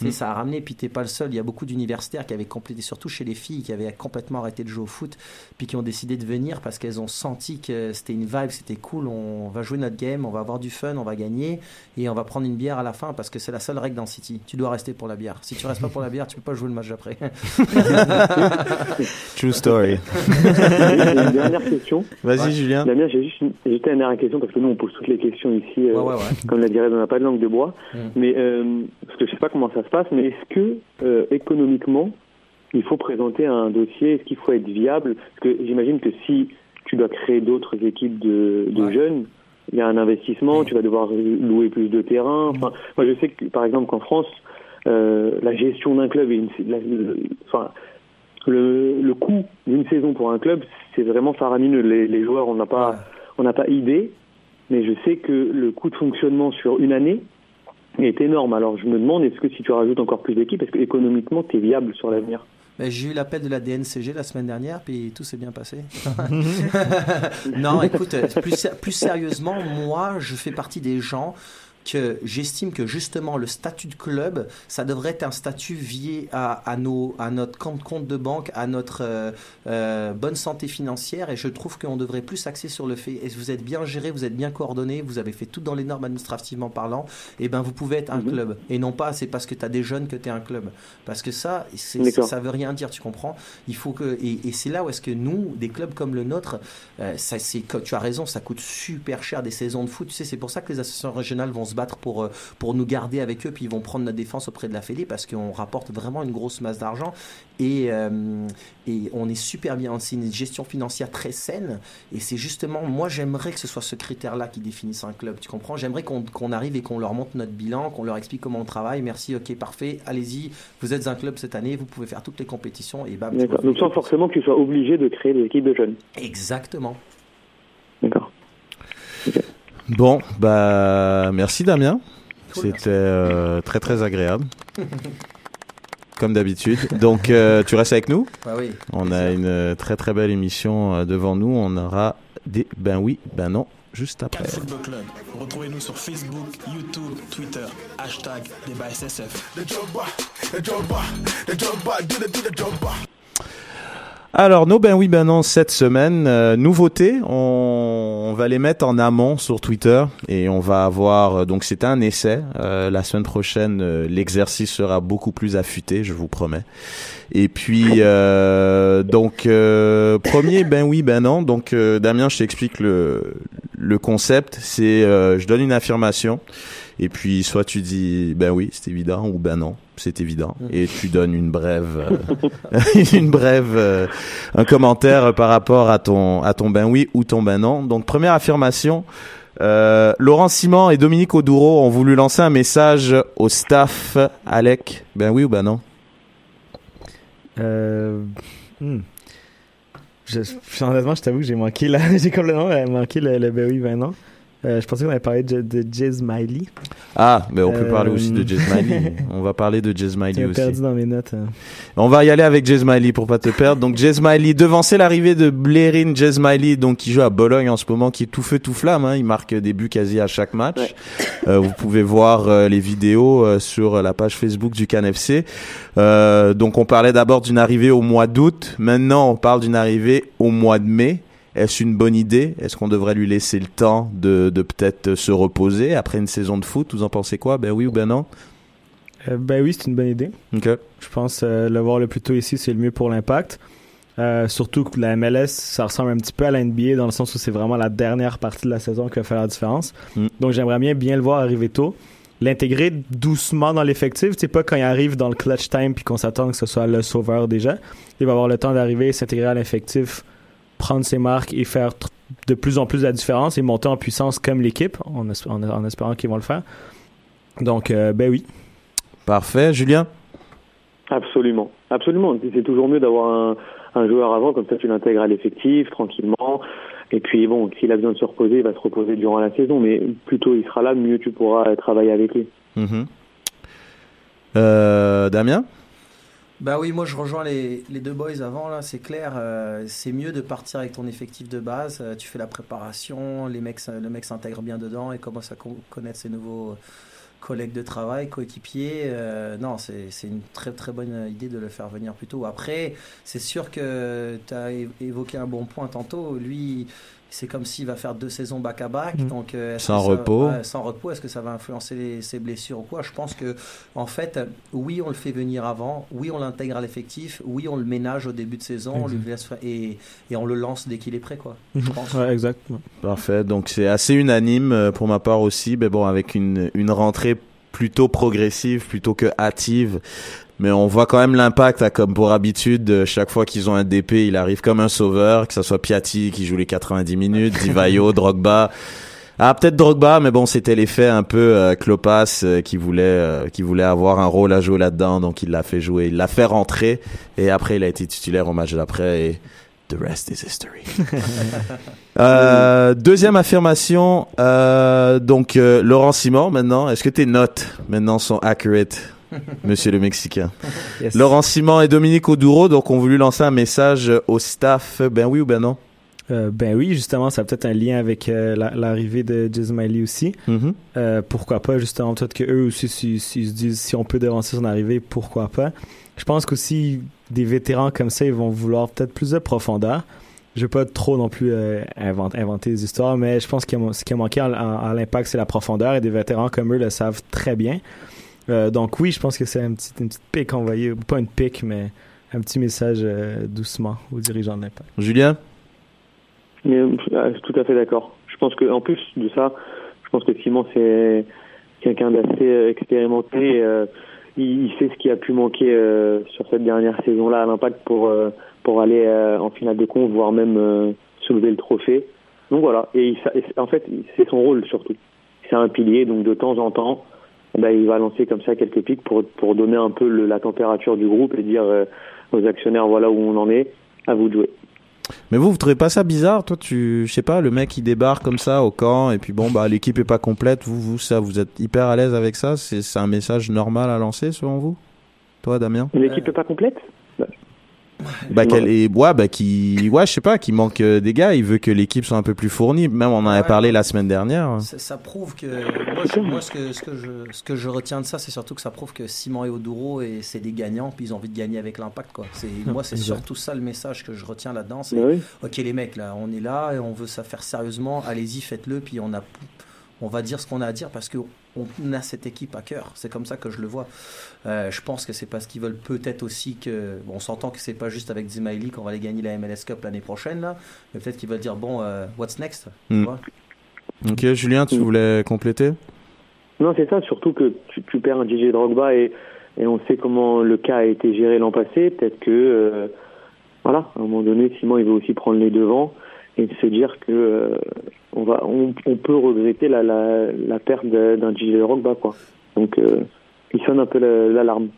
Mm. Ça a ramené, puis t'es pas le seul. Il y a beaucoup d'universitaires qui avaient complété, surtout chez les filles, qui avaient complètement arrêté de jouer au foot, puis qui ont décidé de venir parce qu'elles ont senti que c'était une vibe, c'était cool. On va jouer notre game, on va avoir du fun, on va gagner, et on va prendre une bière à la fin parce que c'est la seule règle dans City. Tu dois rester pour la bière. Si tu restes pas pour la bière, tu peux pas jouer le match d'après. True story. une dernière question. Vas-y, Julien. Damien, j'ai juste une, une, dernière question parce que nous on pose toutes les questions ici. Euh, comme la dirait, on n'a pas de langue de bois. Mm. Mais euh, parce que je sais pas comment ça se passe, mais est-ce que euh, économiquement, il faut présenter un dossier Est-ce qu'il faut être viable? Parce que j'imagine que si tu dois créer d'autres équipes de, jeunes, il y a un investissement, tu vas devoir louer plus de terrain. Enfin, moi, je sais que, par exemple, qu'en France, euh, la gestion d'un club, une, enfin, le, le coût d'une saison pour un club, c'est vraiment faramineux. Les, les joueurs, on n'a pas, on n'a pas idée, mais je sais que le coût de fonctionnement sur une année, est énorme. Alors je me demande, est-ce que si tu rajoutes encore plus d'équipes, est-ce que économiquement tu es viable sur l'avenir? Ben, j'ai eu l'appel de la DNCG la semaine dernière, puis tout s'est bien passé. non, écoute, plus, plus sérieusement, moi, je fais partie des gens que j'estime que justement le statut de club, ça devrait être un statut lié à, à, nos, à notre compte, compte de banque, à notre euh, euh, bonne santé financière. Et je trouve qu'on devrait plus axer sur le fait, est-ce que vous êtes bien géré, vous êtes bien coordonné, vous avez fait tout dans les normes administrativement parlant, et eh ben vous pouvez être un mhm. club. Et non pas c'est parce que tu as des jeunes que tu es un club. Parce que ça, ça veut rien dire, tu comprends? Il faut que Et, c'est là où est-ce que nous, des clubs comme le nôtre, euh, ça, tu as raison, ça coûte super cher des saisons de foot. Tu sais, c'est pour ça que les associations régionales vont se battre pour, euh, pour nous garder avec eux, puis ils vont prendre notre défense auprès de la Fédé parce qu'on rapporte vraiment une grosse masse d'argent et, euh, et on est super bien. C'est une gestion financière très saine et c'est justement, moi j'aimerais que ce soit ce critère-là qui définisse un club, tu comprends? J'aimerais qu'on arrive et qu'on leur montre notre bilan, qu'on leur explique comment on travaille. Merci, ok, parfait, allez-y, vous êtes un club cette année, vous pouvez faire toutes les compétitions et bam. Donc sans forcément que tu sois obligé de créer des équipes de jeunes. Exactement. D'accord. Bon, bah merci Damien. C'était euh, très très agréable. Comme d'habitude. Donc euh, tu restes avec nous? Bah oui, On a une très très belle émission euh, devant nous. On aura des ben oui, ben non juste après. Cannes Football Club. Retrouvez-nous sur Facebook, YouTube, Twitter, hashtag débat SSF. Alors, nos ben oui, ben non, cette semaine, euh, nouveauté, on, on va les mettre en amont sur Twitter et on va avoir, euh, donc c'est un essai, euh, la semaine prochaine, euh, l'exercice sera beaucoup plus affûté, je vous promets. Et puis, euh, donc, premier, ben oui, ben non, donc Damien, je t'explique le, le concept, c'est, je donne une affirmation et puis soit tu dis, ben oui, c'est évident, ou ben non, c'est évident, et tu donnes une brève, euh, une brève, euh, un commentaire par rapport à ton, à ton ben oui ou ton ben non. Donc première affirmation. Euh, Laurent Simon et Dominique Oduro ont voulu lancer un message au staff. Alec, ben oui ou ben non? Euh, hmm. Je, honnêtement, je t'avoue que j'ai manqué la, j'ai complètement manqué le, le ben oui, ben non. Euh, je pensais qu'on avait parlé de, de Jay Smiley. Ah, mais on peut Euh, parler aussi de Jay Smiley. on va parler de Jay Smiley J'ai aussi. perdu dans mes notes. hein. On va y aller avec Jay Smiley pour pas te perdre. Donc Jay Smiley, devancer l'arrivée de Blairin Jay Smiley, donc qui joue à Bologne en ce moment, qui est tout feu tout flamme. Hein. Il marque des buts quasi à chaque match. Ouais. Euh, vous pouvez voir euh, les vidéos euh, sur la page Facebook du CanFC. Euh, donc on parlait d'abord d'une arrivée au mois d'août. Maintenant on parle d'une arrivée au mois de mai. Est-ce une bonne idée? Est-ce qu'on devrait lui laisser le temps de, de peut-être se reposer après une saison de foot? Vous en pensez quoi? Ben oui ou ben non? Euh, ben oui, c'est une bonne idée. Ok. Je pense euh, le voir le plus tôt ici, c'est le mieux pour l'impact. Euh, surtout que la MLS, ça ressemble un petit peu à la NBA dans le sens où c'est vraiment la dernière partie de la saison qui va faire la différence. Mm. Donc j'aimerais bien bien le voir arriver tôt. L'intégrer doucement dans l'effectif. C'est pas quand il arrive dans le clutch time puis qu'on s'attend que ce soit le sauveur déjà. Il va avoir le temps d'arriver, s'intégrer à l'effectif, prendre ses marques et faire de plus en plus la différence et monter en puissance comme l'équipe en, es- en- en espérant qu'ils vont le faire. Donc, euh, ben oui. Parfait. Julien? Absolument, absolument. C'est toujours mieux d'avoir un, un joueur avant, comme ça tu l'intègres à l'effectif tranquillement. Et puis bon, s'il a besoin de se reposer, il va se reposer durant la saison. Mais plus tôt il sera là, mieux tu pourras travailler avec lui. Mhm. Euh, Damien? Bah oui, moi je rejoins les, les deux boys avant, là, c'est clair. euh, c'est mieux de partir avec ton effectif de base. euh, tu fais la préparation, les mecs, le mec s'intègre bien dedans et commence à co- connaître ses nouveaux collègues de travail, coéquipiers. euh, non, c'est c'est une très très bonne idée de le faire venir plus tôt. Après, c'est sûr que tu as évoqué un bon point tantôt. Lui, c'est comme s'il va faire deux saisons back-à-back. Mm. Donc, euh, Sans ça- repos. ouais, sans repos, est-ce que ça va influencer les- ses blessures ou quoi? Je pense que, en fait, oui, on le fait venir avant, oui, on l'intègre à l'effectif, oui, on le ménage au début de saison, on lui laisse fa- et, et on le lance dès qu'il est prêt, quoi. Je pense. Ouais, exact. Parfait. Donc c'est assez unanime euh, pour ma part aussi, mais bon avec une une rentrée plutôt progressive plutôt que hâtive. Mais on voit quand même l'impact, comme pour habitude, chaque fois qu'ils ont un DP, il arrive comme un sauveur, que ce soit Piatti qui joue les 90 minutes, Divayo, Drogba. Ah, peut-être Drogba, mais bon, c'était l'effet un peu euh, Klopas euh, qui voulait euh, qui voulait avoir un rôle à jouer là-dedans, donc il l'a fait jouer, il l'a fait rentrer, et après il a été titulaire au match d'après, et the rest is history. Euh, deuxième affirmation, euh, donc euh, Laurent Simon maintenant, est-ce que tes notes maintenant sont accurate, monsieur le Mexicain Yes. Laurent Simon et Dominique Oduro donc ont voulu lancer un message au staff, ben oui ou ben non? Euh, ben oui, justement, ça a peut-être un lien avec euh, la- l'arrivée de Smiley aussi. Mhm. Euh, pourquoi pas, justement, peut-être que eux aussi, s'ils s'ils se disent si on peut devancer son arrivée, pourquoi pas. Je pense qu'aussi, des vétérans comme ça, ils vont vouloir peut-être plus de profondeur. Je vais pas trop non plus inventer, inventer des histoires, mais je pense que ce qui a manqué à, à- à l'impact, c'est la profondeur, et des vétérans comme eux le savent très bien. Euh, donc oui, je pense que c'est un petit, une petite pique envoyée, pas une pique, mais un petit message euh, doucement aux dirigeants de l'impact. Julien? Mais, euh, je suis tout à fait d'accord. Je pense que en plus de ça, je pense que Simon c'est quelqu'un d'assez expérimenté. euh, il, il sait ce qui a pu manquer euh, sur cette dernière saison-là à l'impact pour euh, pour aller euh, en finale de compte, voire même euh, soulever le trophée. Donc voilà. Et, il sa- et en fait, c'est son rôle surtout. C'est un pilier, donc de temps en temps, ben, il va lancer comme ça quelques pics pour pour donner un peu le- la température du groupe et dire euh, aux actionnaires voilà où on en est. À vous de jouer. Mais vous, vous trouvez pas ça bizarre? Toi, tu, je sais pas, le mec qui débarque comme ça au camp et puis bon, bah l'équipe est pas complète. Vous, vous, ça, vous êtes hyper à l'aise avec ça? C'est c'est un message normal à lancer selon vous? Toi, Damien? L'équipe est pas complète? Bah, qu'elle est, ouais, bah, qui, ouais, je sais pas, qui manque euh, des gars. Il veut que l'équipe soit un peu plus fournie. Même on en a Ouais. parlé la semaine dernière. Ça, ça prouve que moi, je- moi, ce, que, ce, que je, ce que je retiens de ça, c'est surtout que ça prouve que Simon et Oduro, et c'est des gagnants, puis ils ont envie de gagner avec l'impact. Quoi. C'est, moi, c'est surtout ça le message que je retiens là-dedans. C'est Bah oui. ok les mecs, là, on est là et on veut ça faire sérieusement. Allez-y, faites-le, puis on a, on va dire ce qu'on a à dire parce que on a cette équipe à cœur. C'est comme ça que je le vois. Euh, je pense que c'est parce qu'ils veulent peut-être aussi que, bon, on s'entend que c'est pas juste avec Zimaili qu'on va aller gagner la MLS Cup l'année prochaine là, mais peut-être qu'ils veulent dire bon, euh, what's next, Hmm. Ok, Julien, tu voulais compléter? Non, c'est ça, surtout que tu, tu perds un DJ Drogba et, et on sait comment le cas a été géré l'an passé. Peut-être que, euh, voilà, à un moment donné, Simon, il veut aussi prendre les devants et se dire que euh, on, va, on, on peut regretter la, la, la perte de- d'un DJ Drogba, quoi. Donc, euh, il sonne un peu la- l'alarme.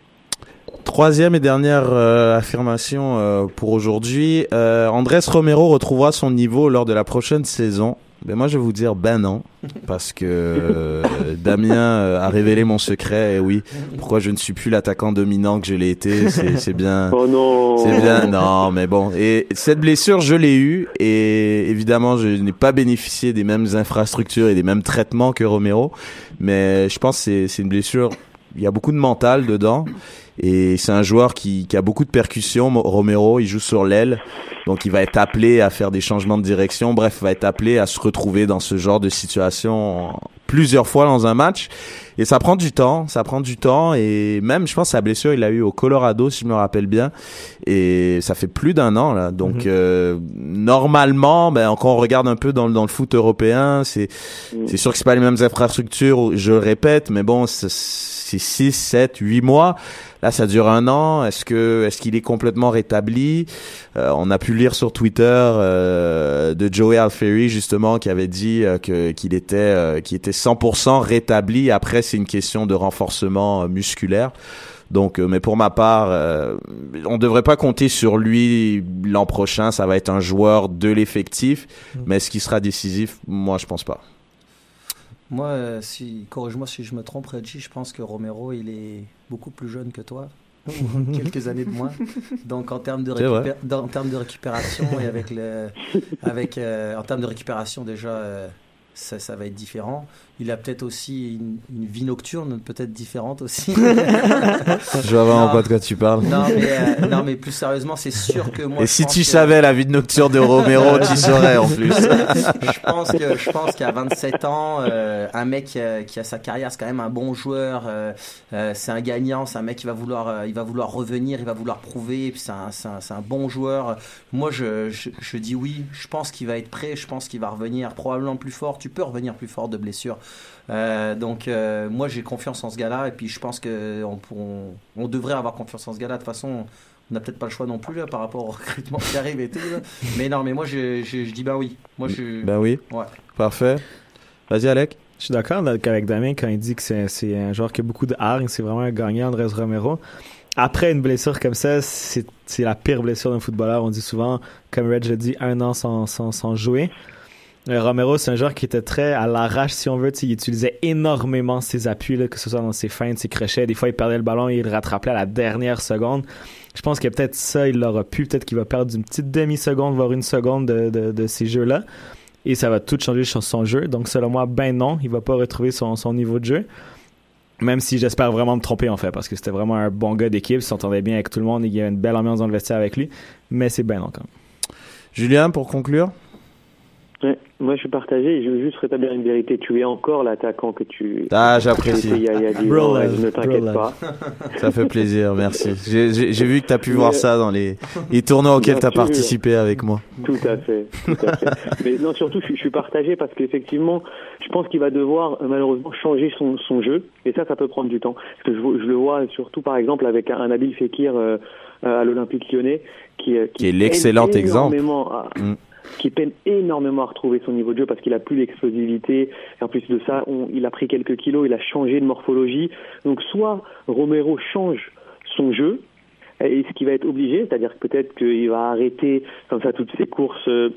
Troisième et dernière euh, affirmation pour aujourd'hui. Andrés Romero retrouvera son niveau lors de la prochaine saison. Ben moi, je vais vous dire ben non, parce que euh, Damien euh, a révélé mon secret. Et oui, pourquoi je ne suis plus l'attaquant dominant que je l'ai été, c'est bien. Oh non C'est bien, non, mais bon. Et cette blessure, je l'ai eue, et évidemment, je n'ai pas bénéficié des mêmes infrastructures et des mêmes traitements que Romero, mais je pense que c'est- c'est une blessure, il y a beaucoup de mental dedans, et c'est un joueur qui, qui a beaucoup de percussions, Romero, il joue sur l'aile, donc il va être appelé à faire des changements de direction, bref, il va être appelé à se retrouver dans ce genre de situation plusieurs fois dans un match. Et ça prend du temps, ça prend du temps. Et même, je pense, sa blessure, il l'a eu au Colorado, si je me rappelle bien. Et ça fait plus d'un an, là. Donc, Mhm. euh, normalement, ben, quand on regarde un peu dans, le- dans le foot européen, c'est, Mm. c'est sûr que c'est pas les mêmes infrastructures, je le répète, mais bon, c'est, c'est 6, 7, 8 mois. Là, ça dure un an. Est-ce que, est-ce qu'il est complètement rétabli? Euh, on a pu lire sur Twitter euh, de Joey Alfieri justement qui avait dit euh, que qu'il était euh, qu'il était 100% rétabli. Après, c'est une question de renforcement euh, musculaire. Donc, euh, mais pour ma part, euh, on devrait pas compter sur lui l'an prochain. Ça va être un joueur de l'effectif, mais est-ce qu'il sera décisif? Moi, je pense pas. Moi, euh, si, corrige-moi si je me trompe, Reggie, je pense que Romero, il est beaucoup plus jeune que toi. Quelques années de moins. Donc, en termes de, C'est vrai. récupé- dans- en termes de récupération et avec le. Avec, euh, en termes de récupération, déjà, euh, ça, ça va être différent. Il a peut-être aussi une, une vie nocturne, peut-être différente aussi. Je vois vraiment pas de quoi tu parles. non, mais, euh, non, mais plus sérieusement, c'est sûr que moi. Et si tu que- savais la vie de nocturne de Romero, tu saurais en plus. je pense que je pense qu'à 27 ans, euh, un mec qui a, qui a sa carrière, c'est quand même un bon joueur. euh, euh, c'est un gagnant, c'est un mec qui va vouloir, euh, il va vouloir revenir, il va vouloir prouver. C'est un, un, un bon joueur. Moi, je, je, je dis oui. Je pense qu'il va être prêt. Je pense qu'il va revenir probablement plus fort. Tu peux revenir plus fort de blessure. Euh, donc euh, moi, j'ai confiance en ce gars-là. Et puis je pense que on, on, on devrait avoir confiance en ce gars-là. De toute façon. On n'a peut-être pas le choix non plus là, par rapport au recrutement qui arrive et tout. là. Mais non, mais moi je, je, je dis bah oui. Moi je. Ben oui. Ouais. Parfait. Vas-y, Alec. Je suis d'accord avec Damien quand il dit que c'est un joueur qui a beaucoup de hargne, c'est vraiment un gagnant, Andrés Romero. Après une blessure comme ça, c'est la pire blessure d'un footballeur. On dit souvent, comme Reg a dit, un an sans, sans, sans jouer. Euh, Romero, c'est un joueur qui était très à l'arrache, si on veut. Il utilisait énormément ses appuis, là, que ce soit dans ses feintes, ses crochets. Des fois, il perdait le ballon et il le rattrapait à la dernière seconde. Je pense que peut-être ça, il l'aura pu. Peut-être qu'il va perdre une petite demi-seconde, voire une seconde de, de, de ces jeux-là. Et ça va tout changer sur son jeu. Donc, selon moi, ben non, il va pas retrouver son, son niveau de jeu. Même si j'espère vraiment me tromper, en fait, parce que c'était vraiment un bon gars d'équipe, il s'entendait bien avec tout le monde, il y avait une belle ambiance dans le vestiaire avec lui. Mais c'est ben non, quand même. Julien, pour conclure? Ouais, moi, je suis partagé. Je veux juste rétablir une vérité. Tu es encore l'attaquant que tu. Ah, j'apprécie. Il y a, il y a 10 Bro ans, love, ne t'inquiète pas. Ça fait plaisir, merci. J'ai- vu que tu as pu Mais- voir ça dans les, les tournois auxquels tu as participé avec moi. Tout à fait. Tout à fait. Mais non, surtout, je, suis- je suis partagé parce qu'effectivement, je pense qu'il va devoir euh, malheureusement changer son, son jeu. Et ça, ça peut prendre du temps. Parce que je, le vois surtout, par exemple, avec un, un Nabil Fekir euh, euh, à l'Olympique lyonnais, qui, Qui est l'excellent exemple. à- Mm. Qui peine énormément à retrouver son niveau de jeu parce qu'il a plus l'explosivité. En plus de ça, il a pris quelques kilos, il a changé de morphologie. Donc, soit Romero change son jeu, et ce qui va être obligé, c'est-à-dire peut-être qu'il va arrêter comme ça toutes ses courses euh,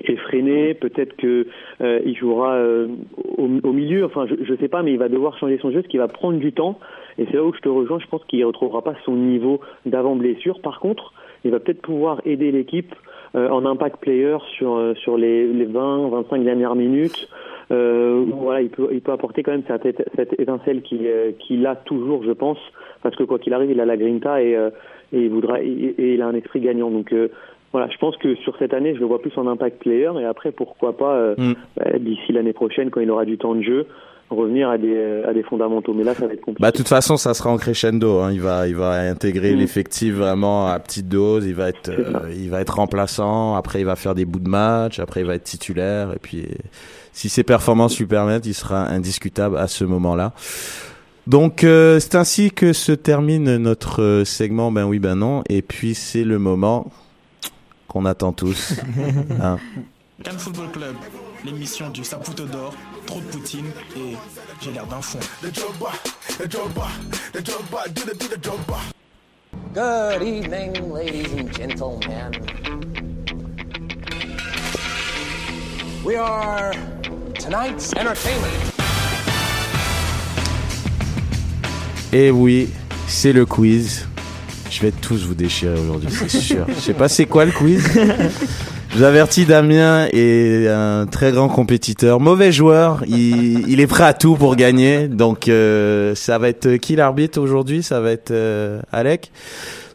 effrénées, peut-être que euh, il jouera euh, au, au milieu, enfin je, je sais pas, mais il va devoir changer son jeu, ce qui va prendre du temps. Et c'est là où je te rejoins, je pense qu'il ne retrouvera pas son niveau d'avant blessure. Par contre, il va peut-être pouvoir aider l'équipe en impact player sur euh, sur les, les 20 25 dernières minutes. Euh, voilà, il peut il peut apporter quand même cette, cette étincelle qu'il euh, a toujours, je pense, parce que quoi qu'il arrive, il a la grinta et euh, et il voudra et, et il a un esprit gagnant. Donc voilà, je pense que sur cette année, je le vois plus en impact player et après pourquoi pas Mm. bah, d'ici l'année prochaine quand il aura du temps de jeu revenir à des à des fondamentaux. Mais là, ça va être compliqué. Bah, de toute façon, ça sera en crescendo. Hein. Il va, il va intégrer Mm. l'effectif vraiment à petite dose. Il va être, euh, il va être remplaçant. Après, il va faire des bouts de match. Après, il va être titulaire. Et puis, si ses performances lui permettent, il sera indiscutable à ce moment-là. Donc, euh, c'est ainsi que se termine notre euh, segment. Ben oui, ben non. Et puis, c'est le moment qu'on attend tous. Hein. Cannes Football Club, l'émission du Saputo d'or, trop de poutine et j'ai l'air d'un fond. Good evening, ladies and gentlemen. We are tonight's entertainment. Et oui, c'est le quiz. Je vais tous vous déchirer aujourd'hui, c'est sûr. Je sais pas c'est quoi le quiz. Je vous avertis, Damien est un très grand compétiteur, mauvais joueur. Il, il est prêt à tout pour gagner. Donc euh, ça va être qui l'arbitre aujourd'hui? Ça va être euh, Alec.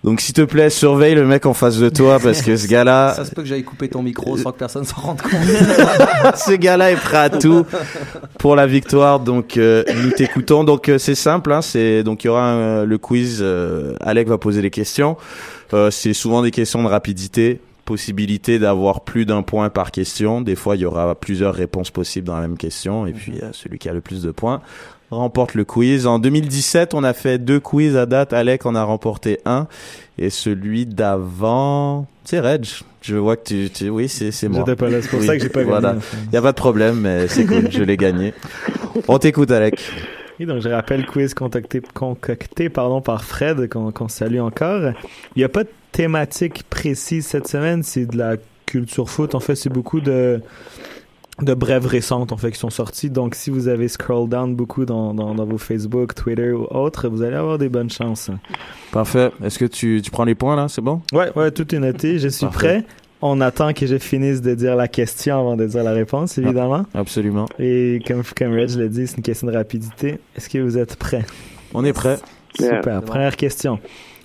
Donc s'il te plaît, surveille le mec en face de toi parce que ce gars-là, Ça se peut que j'aille couper ton micro sans que personne s'en rende compte. ce gars-là est prêt à tout pour la victoire. Donc euh, nous t'écoutons. Donc euh, c'est simple, hein, c'est donc il y aura un- le quiz. euh, Alec va poser les questions. Euh, c'est souvent des questions de rapidité. Possibilité d'avoir plus d'un point par question. Des fois, il y aura plusieurs réponses possibles dans la même question. Et puis, euh, celui qui a le plus de points remporte le quiz. En 2017, on a fait deux quiz à date. Alec en a remporté un. Et celui d'avant, c'est Reg. Je vois que tu, tu oui, c'est, c'est moi. J'étais pas là, c'est pour Oui, ça que j'ai pas voilà. gagné. fait. Y a pas de problème, mais c'est cool, je l'ai gagné. On t'écoute, Alec. Et donc, je rappelle quiz contacté, concocté pardon, par Fred, qu'on qu'on salue encore. Il n'y a pas de thématique précise cette semaine, c'est de la culture foot. En fait, c'est beaucoup de, de brèves récentes en fait, qui sont sorties. Donc, si vous avez scroll down beaucoup dans, dans, dans vos Facebook, Twitter ou autres, vous allez avoir des bonnes chances. Parfait. Est-ce que tu, tu prends les points là, c'est bon? Ouais, ouais, tout est noté. Je suis Parfait. prêt. On attend que je finisse de dire la question avant de dire la réponse, évidemment. Absolument. Et comme, comme Reg l'a dit, c'est une question de rapidité. Est-ce que vous êtes prêts? On est prêt. Super. Première question.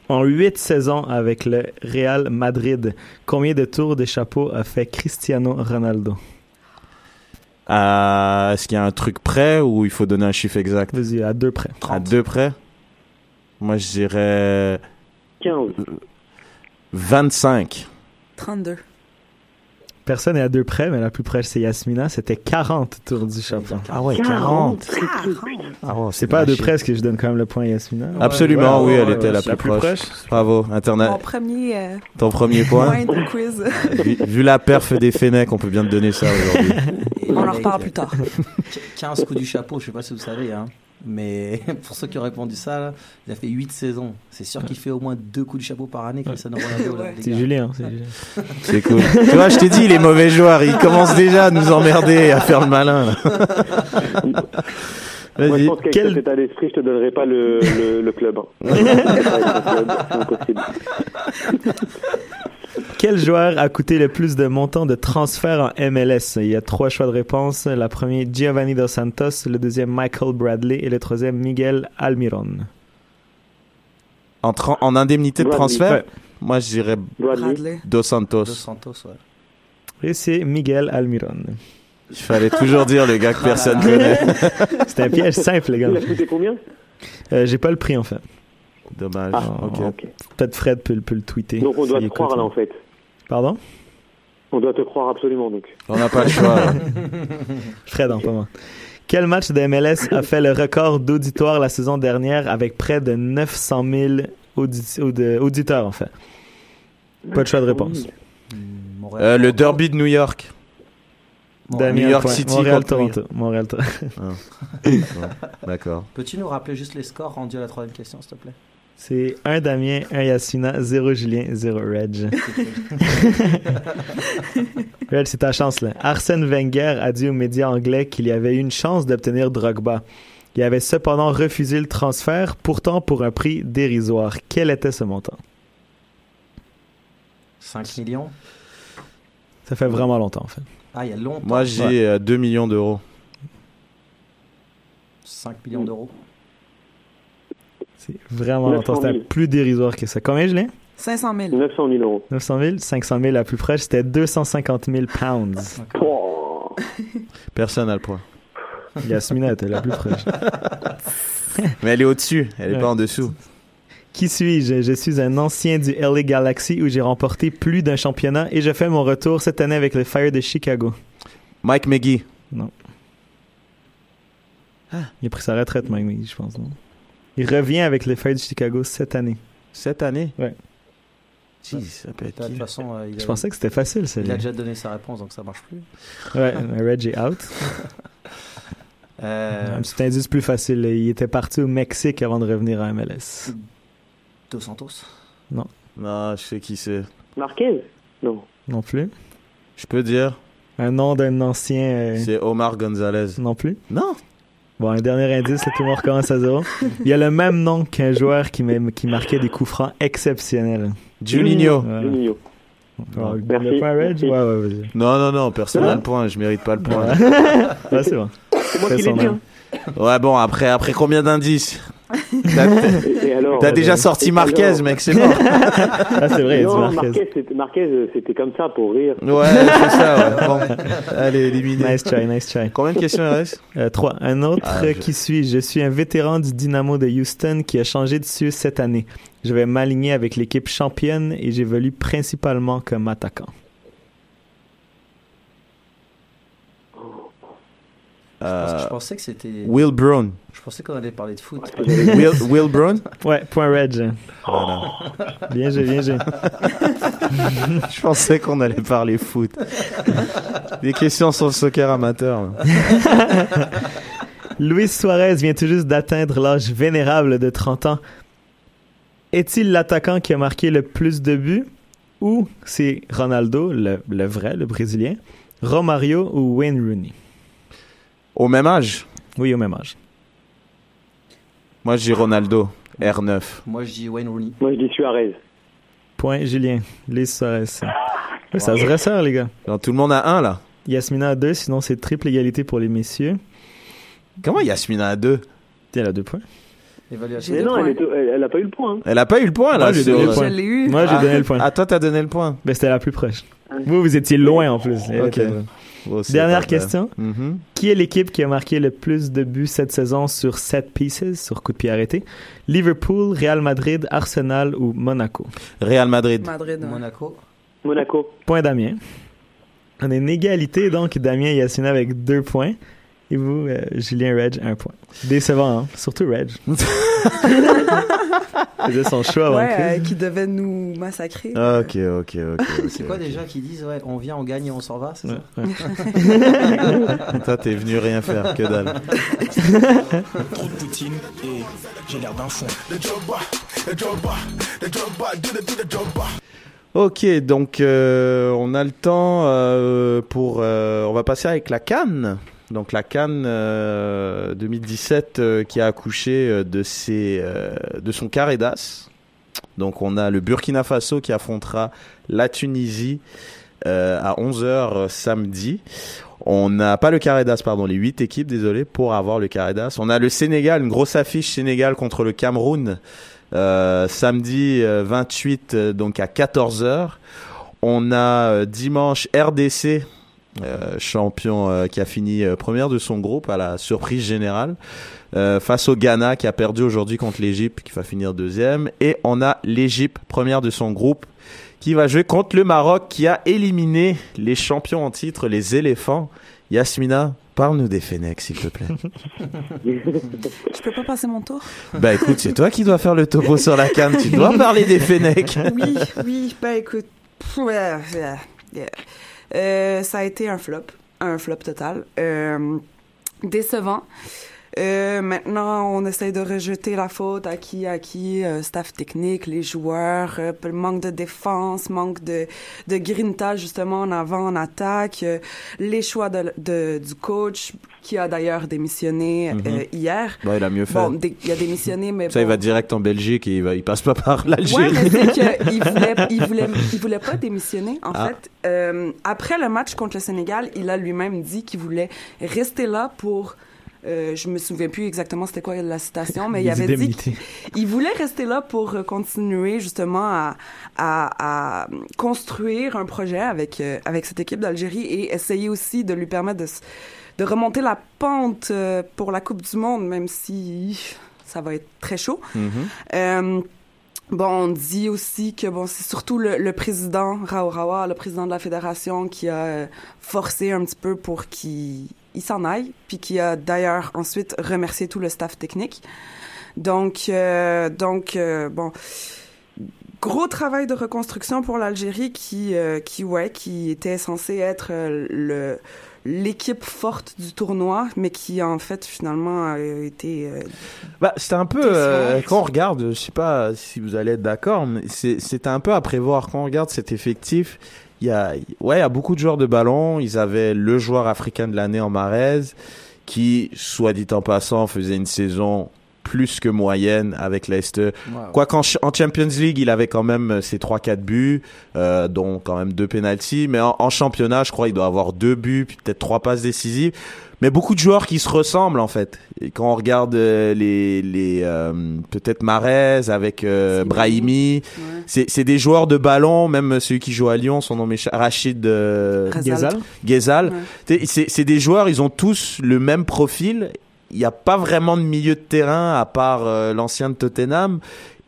En huit saisons avec le Real Madrid, combien de tours de chapeau a fait Cristiano Ronaldo? Euh, est-ce qu'il y a un truc prêt ou il faut donner un chiffre exact? Vas-y, à deux près. À deux près? Moi, je dirais 15. 25. 32. Personne n'est à deux près, mais la plus proche, c'est Yasmina. C'était 40 tours du chapeau. Ah ouais, 40. Ah ouais, C'est pas à deux près, est-ce que je donne quand même le point à Yasmina? Absolument, Ouais, oui, elle ouais, était ouais, la, plus proche. Bravo, Internet. Mon premier euh, Ton premier point. point de quiz. vu, vu la perf des Fennecs, on peut bien te donner ça aujourd'hui. On en reparle plus tard. 15 coups du chapeau, je sais pas si vous savez, hein. Mais pour ceux qui ont répondu ça, là, il a fait 8 saisons. C'est sûr qu'il fait au moins 2 coups du chapeau par année, Cristiano Ronaldo. Ouais. les C'est. Julien. c'est Julien. C'est cool. tu vois, je t'ai dit, il est mauvais joueur. Il commence déjà à nous emmerder, à faire le malin. Moi, je Vas-y. pense qu'avec Quel- cet état d'esprit, je te donnerai pas le, le, le club. hein. Le club, c'est impossible. Quel joueur a coûté le plus de montants de transfert en MLS? Il y a trois choix de réponse. La première, Giovanni Dos Santos. Le deuxième, Michael Bradley. Et le troisième, Miguel Almiron. En, indemnité de transfert, Ouais. moi, je dirais Bradley. Dos Santos. Dos Santos, ouais. Et c'est Miguel Almiron. Il fallait toujours dire le gars que personne connaît. C'était un piège simple, les gars. Il a coûté combien? Euh, J'ai pas le prix, en fait. Dommage. Ah. Peut-être Fred peut, peut le tweeter. Donc on doit te croire écoute. là en fait. Pardon? On doit te croire absolument donc. On n'a pas le choix. Fred, en moi. Quel match de MLS a fait le record d'auditoire la saison dernière avec près de 900 000 audi- aud- auditeurs, en fait? Pas de choix de réponse. Euh, le derby de New York. Montréal. New York point. City Montréal, Toronto. Montréal, Toronto. Bon, D'accord. Peux-tu nous rappeler juste les scores rendus à la troisième question, s'il te plaît? C'est un Damien, un Yassina, zéro Julien, zéro Reg. Reg, c'est ta chance, là. Arsène Wenger a dit aux médias anglais qu'il y avait une chance d'obtenir Drogba. Il avait cependant refusé le transfert, pourtant pour un prix dérisoire. Quel était ce montant? 5 millions? Ça fait vraiment longtemps, en fait. Ah, il y a longtemps. Moi, j'ai euh, 2 millions d'euros. 5 millions d'euros? C'est vraiment 900 longtemps. 000. C'était plus dérisoire que ça. Combien je l'ai 500 000. 900 000 euros. 900 000 500 000 la plus proche, c'était 250 000 pounds. Oh. Personne n'a le point. Yasmina était la plus proche. Mais elle est au-dessus, elle est Ouais. pas en dessous. Qui suis-je? Je suis un ancien du LA Galaxy où j'ai remporté plus d'un championnat et je fais mon retour cette année avec les Fire de Chicago. Mike McGee. Il a pris sa retraite, Mike Magee, je pense. Non? Il revient avec les Fire de Chicago cette année. Cette année? Ouais. Jeez, ça peut De être toute qui façon, euh, il, Je a, pensais que c'était facile, il a déjà donné sa réponse, donc ça marche plus. Ouais, mais Reg est out. Euh, Un petit indice plus facile. Il était parti au Mexique avant de revenir à MLS. Dos Santos? Non, je sais qui c'est. Marquez? Non. Non plus. Je peux dire, Un nom d'un ancien. euh, c'est Omar Gonzalez. Non plus. Non? Bon, un dernier indice, là, tout le monde recommence à zéro. Il y a le même nom qu'un joueur qui, qui marquait des coups francs exceptionnels. Juninho. Voilà. Juninho. Alors, Merci. Le point Reg? Merci. Ouais, ouais, vas-y. Non, non, non, personne n'a le point, je mérite pas le point. Ouais, c'est bon. C'est moi qui l'ai dit. hein. Ouais, bon, après, après combien d'indices? T'as euh, déjà sorti alors Marquez, mec, c'est bon. Ah, c'est vrai, Non, Marquez. Marquez, c'était- Marquez, euh, c'était comme ça pour rire. Ouais, c'est ça, ouais. Bon, allez, éliminé. Nice try, nice try. Combien de questions il reste Euh, trois. Un autre, Ah, je- qui suis Je suis un vétéran du Dynamo de Houston qui a changé de cieux cette année. Je vais m'aligner avec l'équipe championne et j'évolue principalement comme attaquant. Que je euh, pensais que c'était. Will Brown. Je pensais qu'on allait parler de foot. Will, Will Brown? Ouais, point Reg. Voilà. Bien joué, bien joué. Je pensais qu'on allait parler foot. Des questions sur le soccer amateur. Luis Suarez vient tout juste d'atteindre l'âge vénérable de 30 ans. Est-il l'attaquant qui a marqué le plus de buts ou c'est Ronaldo, le, le vrai, le Brésilien, Romario ou Wayne Rooney? Au même âge? Oui, au même âge. Moi, j'ai Ronaldo, R9. Moi, je dis Wayne Rooney. Moi, je dis Suarez. Point Julien. Luis Suarez. Oui, ça se resserre, les gars. Donc, tout le monde a un, là. Yasmina a deux, sinon c'est triple égalité pour les messieurs. Comment Yasmina a deux? Elle a deux points. Évaluation. Mais non, elle, est- elle, elle a pas eu le point. hein. Elle a pas eu le point, là. Moi, j'ai donné le Je point. eu. Moi, Ah. donné le point. Ah, toi, t'as donné le point. Ben, c'était la plus proche. Vous, vous étiez loin en plus. Ok. Dernière question. Mhm. Qui est l'équipe qui a marqué le plus de buts cette saison sur 7 pieces, sur coup de pied arrêté? Liverpool, Real Madrid, Arsenal ou Monaco? Real Madrid. Madrid. ouais. Monaco. Monaco. Point Damien. On a une égalité donc, Damien et Yacine avec deux points. Et vous, euh, Julien Reg, un point. Décevant, hein? Surtout Reg. Il faisait son choix avant Ouais, euh, qui devait nous massacrer. Ok, ok, ok. C'est quoi déjà qui disent ouais, on vient, on gagne et on s'en va, c'est Ouais, ça ouais. Toi, t'es venu rien faire, que dalle. Trop de poutine et j'ai l'air d'un fond. Ok, donc euh, on a le temps euh, pour... euh, on va passer avec la Cannes. Donc la Cannes euh, 2017 euh, qui a accouché euh, de, ses, euh, de son carré d'as. Donc on a le Burkina Faso qui affrontera la Tunisie à 11h samedi. On n'a pas le carré d'as, pardon, les 8 équipes, désolé, pour avoir le carré d'as. On a le Sénégal, une grosse affiche Sénégal contre le Cameroun, samedi euh, 28, euh, donc à 14h. On a dimanche RDC, euh, champion euh, qui a fini euh, première de son groupe à la surprise générale, face au Ghana qui a perdu aujourd'hui contre l'Égypte, qui va finir deuxième. Et on a l'Égypte, première de son groupe, qui va jouer contre le Maroc qui a éliminé les champions en titre, les éléphants. Yasmina, parle-nous des Fennecs, s'il te plaît. Je peux pas passer mon tour? Bah écoute, c'est toi qui dois faire le topo sur la canne, tu dois parler des Fennecs. Oui, oui. Ben écoute, pff, ouais. Euh, ça a été un flop, un flop total, Euh, décevant. Euh, maintenant, on essaye de rejeter la faute à qui, à qui, euh, staff technique, les joueurs, euh, manque de défense, manque de, de grinta justement en avant, en attaque, euh, les choix de, de- du coach qui a d'ailleurs démissionné euh, hier. Bon, il a mieux fait. Bon, dé- il a démissionné, mais Ça, il va direct en Belgique et il, va, il passe pas par Ouais, l'Algérie. c'est qu'il voulait, il voulait, il voulait pas démissionner. En Ah. fait, Euh, après le match contre le Sénégal, il a lui-même dit qu'il voulait rester là pour. Euh, je me souviens plus exactement c'était quoi la citation, mais il avait dit qu'il voulait rester là pour euh, continuer justement à, à, à construire un projet avec euh, avec cette équipe d'Algérie et essayer aussi de lui permettre de remonter la pente euh, pour la Coupe du Monde, même si ça va être très chaud. Mhm. Euh, bon, on dit aussi que bon, c'est surtout le, le président Rao Rawa, le président de la fédération, qui a euh, forcé un petit peu pour qu'il il s'en aille, puis qui a d'ailleurs ensuite remercié tout le staff technique. Donc, euh, donc euh, bon, gros travail de reconstruction pour l'Algérie qui, euh, qui, ouais, qui était censé être euh, le l'équipe forte du tournoi, mais qui en fait finalement a été euh, Bah, c'était un peu euh, quand on regarde, je sais pas si vous allez être d'accord, mais c'est- c'était un peu à prévoir quand on regarde cet effectif. Il y a, ouais, il y a beaucoup de joueurs de ballon. Ils avaient le joueur africain de l'année en Marez, qui, soit dit en passant, faisait une saison plus que moyenne avec Leicester. Wow. Quoi qu'en ch- en Champions League, il avait quand même euh, ses 3-4 buts, euh, dont quand même deux penalties. Mais en, en championnat, je crois, il doit avoir deux buts, puis peut-être trois passes décisives. Mais beaucoup de joueurs qui se ressemblent en fait. Et quand on regarde euh, les, les euh, peut-être Marez avec euh, Brahimi, ouais. c'est c'est des joueurs de ballon. Même celui qui joue à Lyon, son nom m'échappe, Rachid euh. Ghezal. Ghezal. Ouais. T'sais, C'est c'est des joueurs, ils ont tous le même profil. Il n'y a pas vraiment de milieu de terrain à part euh, l'ancien de Tottenham.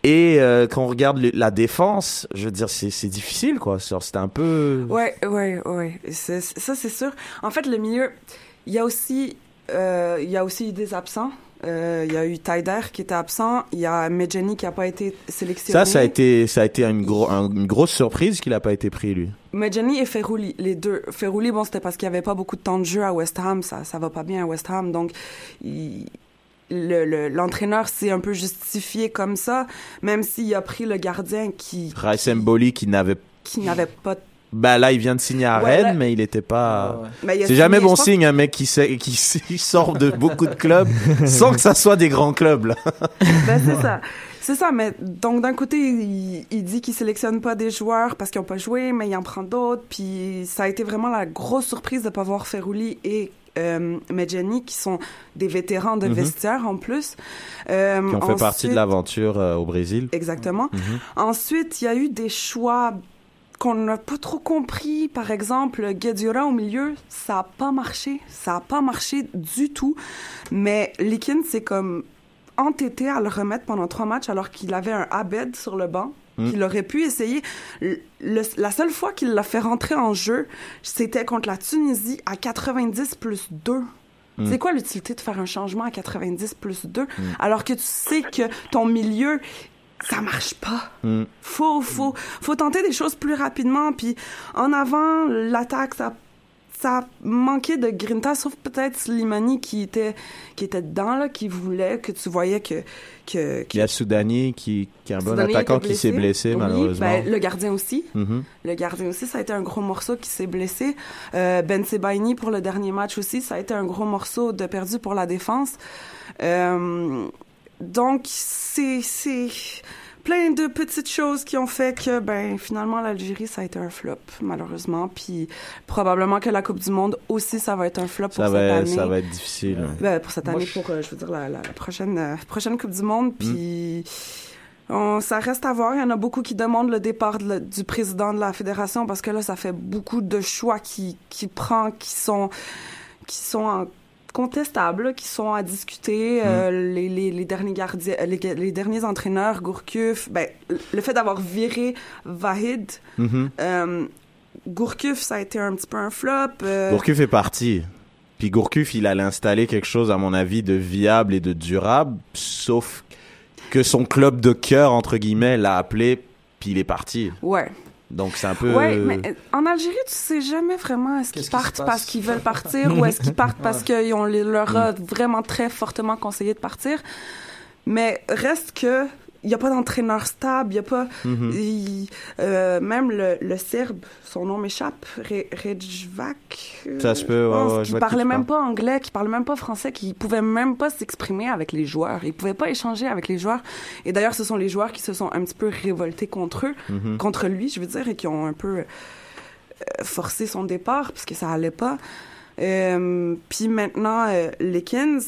Et euh, quand on regarde la défense, je veux dire, c'est difficile, quoi. C'était un peu... Ouais, ouais, ouais. Ça, c'est sûr. En fait, le milieu, il y a aussi, euh, il y a aussi des absents. Euh, Il y a eu Taider qui était absent. Il y a Medjani qui a pas été sélectionné. Ça, ça a été, ça a été une, gros, un- une grosse surprise qu'il n'a pas été pris, lui. Medjani et Ferrouli, les deux. Ferrouli, bon, c'était parce qu'il y avait pas beaucoup de temps de jeu à West Ham. Ça, ça va pas bien à West Ham. Donc, il- le- le- l'entraîneur s'est un peu justifié comme ça, même s'il a pris le gardien qui, Boli qui n'avait... qui n'avait pas Bah là, il vient de signer à Ouais, Rennes, là- mais il n'était pas... Ouais, ouais. Mais il a C'est jamais bon signe un mec qui, sait, qui, qui sort de beaucoup de clubs sans que ça soit des grands clubs. Là. Ben, c'est ça. C'est ça, mais donc d'un côté, il, il dit qu'il sélectionne pas des joueurs parce qu'ils ont pas joué, mais il en prend d'autres. Puis ça a été vraiment la grosse surprise de pas voir Ferrouli et euh, Medjani, qui sont des vétérans de Mhm. vestiaire en plus. Euh, Qui ont fait partie de l'aventure euh, au Brésil. Exactement. Mhm. Ensuite, il y a eu des choix qu'on n'a pas trop compris. Par exemple, Guedioura au milieu, ça n'a pas marché. Ça n'a pas marché du tout. Mais Likin, c'est comme entêté à le remettre pendant trois matchs alors qu'il avait un Abed sur le banc. Mm. qu'il aurait pu essayer. Le- le- la seule fois qu'il l'a fait rentrer en jeu, c'était contre la Tunisie à 90 plus 2. Mm. C'est quoi l'utilité de faire un changement à 90 plus 2 alors que tu sais que ton milieu, ça marche pas. Mm. Faut, faut, faut tenter des choses plus rapidement. Puis en avant, l'attaque, ça, ça manquait de grinta, sauf peut-être Slimani qui était, qui était dedans, là, qui voulait, que tu voyais que. que, que Il y a Soudani qui, qui est un bon Soudani attaquant qui s'est blessé Oui, malheureusement. ben, le gardien aussi. Mhm. Le gardien aussi, ça a été un gros morceau qui s'est blessé. Euh, ben Sebaini pour le dernier match aussi, ça a été un gros morceau de perdu pour la défense. Euh, donc, c'est c'est plein de petites choses qui ont fait que, ben, finalement, l'Algérie, ça a été un flop, malheureusement. Puis, probablement que la Coupe du Monde aussi, ça va être un flop Ça, pour va, cette année. ça va être difficile. Ben, pour cette Moi, année, je- pour, euh, je veux dire, la, la- la prochaine, euh, prochaine Coupe du Monde. Mm. Puis, on- ça reste à voir. Il y en a beaucoup qui demandent le départ de du président de la fédération parce que là, ça fait beaucoup de choix qui, qui prend, qui sont, qui sont en- contestables, là, qui sont à discuter. Euh, les, les, les derniers gardiens, euh, les, les derniers entraîneurs, Gourcuff, ben, le fait d'avoir viré Vahid, euh, Gourcuff, ça a été un petit peu un flop. euh, Gourcuff est parti. Puis Gourcuff, il allait installer quelque chose, à mon avis, de viable et de durable, sauf que son club de cœur, entre guillemets, l'a appelé, puis il est parti. Ouais. Donc c'est un peu. Ouais, mais euh, en Algérie, tu sais jamais vraiment est-ce qu'ils partent parce qu'ils veulent partir ou est-ce qu'ils partent parce les- leur a vraiment très fortement conseillé de partir. Mais reste que il n'y a pas d'entraîneur stable, il y a pas Mhm. euh, même le, le Serbe, son nom m'échappe, Re- Rejvac. euh, Ça se peut, ouais, ouais, qui parlait même pas anglais, qui parlait même pas français, qui pouvait même pas s'exprimer avec les joueurs. Il pouvait pas échanger avec les joueurs. Et d'ailleurs, ce sont les joueurs qui se sont un petit peu révoltés contre eux, Mhm. contre lui, je veux dire, et qui ont un peu euh, forcé son départ parce que ça allait pas. Euh, Puis maintenant, Lekins,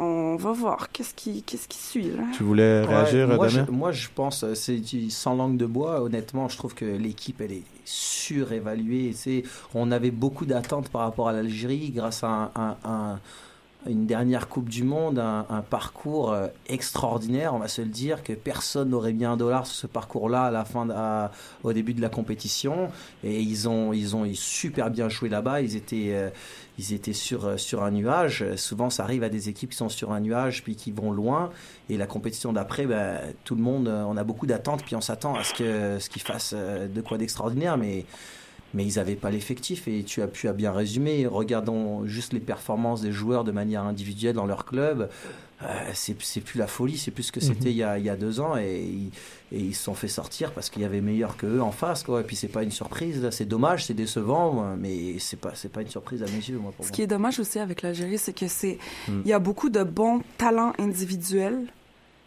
on va voir qu'est-ce qui, qu'est-ce qui suit là? Tu voulais Ouais, réagir, moi, je, Damien moi, je pense, euh, c'est sans langue de bois, honnêtement, je trouve que l'équipe, elle est surévaluée. C'est, on avait beaucoup d'attentes par rapport à l'Algérie grâce à un- un- un- une dernière Coupe du Monde, un, un parcours euh, extraordinaire, on va se le dire, que personne n'aurait mis un dollar sur ce parcours-là à la fin, de- à- au début de la compétition. Et ils ont, ils ont super bien joué là-bas. Ils étaient, euh, ils étaient sur, euh, sur un nuage. Souvent, ça arrive à des équipes qui sont sur un nuage puis qui vont loin. Et la compétition d'après, ben, tout le monde, euh, on a beaucoup d'attentes, puis on s'attend à ce que ce qu'ils fassent euh, de quoi d'extraordinaire, mais mais ils n'avaient pas l'effectif. Et tu as pu as bien résumé. Regardons juste les performances des joueurs de manière individuelle dans leur club. Euh, c'est c'est plus la folie, c'est plus ce que c'était il, y a, il y a deux ans. Et, ils- et ils se sont fait sortir parce qu'il y avait meilleur que eux en face. Quoi. Et puis c'est pas une surprise. là. C'est dommage, c'est décevant, mais c'est pas c'est pas une surprise à mes yeux. Moi, pour Ce moi. qui est dommage aussi avec l'Algérie, c'est que c'est Mm. il y a beaucoup de bons talents individuels,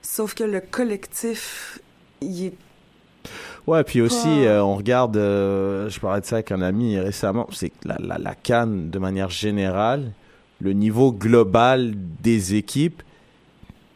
sauf que le collectif, il est Ouais, puis aussi, euh, on regarde, euh, je parlais de ça avec un ami récemment, c'est que la, la, la Cannes, de manière générale, le niveau global des équipes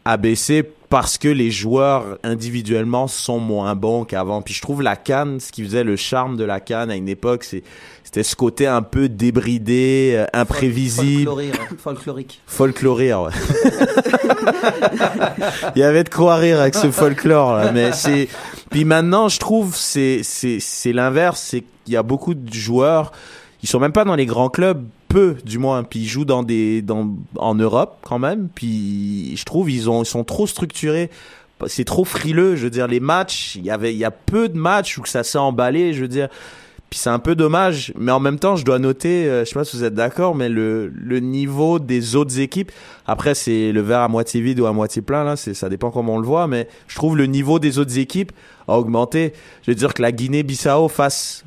a baissé parce que les joueurs individuellement sont moins bons qu'avant. Puis je trouve la Cannes, ce qui faisait le charme de la Cannes à une époque, c'est c'était ce côté un peu débridé, euh, imprévisible. Folklorique, hein, folklorique. Folklorire, ouais. Il y avait de quoi rire avec ce folklore, là, mais c'est. Puis maintenant, je trouve, c'est c'est c'est l'inverse, c'est qu'il y a beaucoup de joueurs, ils sont même pas dans les grands clubs, peu du moins, puis ils jouent dans des dans en Europe quand même, puis je trouve ils ont ils sont trop structurés. C'est trop frileux, je veux dire les matchs, il y avait il y a peu de matchs où que ça s'est emballé, je veux dire. Puis c'est un peu dommage, mais en même temps, je dois noter, euh, je sais pas si vous êtes d'accord, mais le, le niveau des autres équipes, après c'est le verre à moitié vide ou à moitié plein, là, c'est, ça dépend comment on le voit, mais je trouve le niveau des autres équipes a augmenté. Je veux dire que la Guinée-Bissau fasse,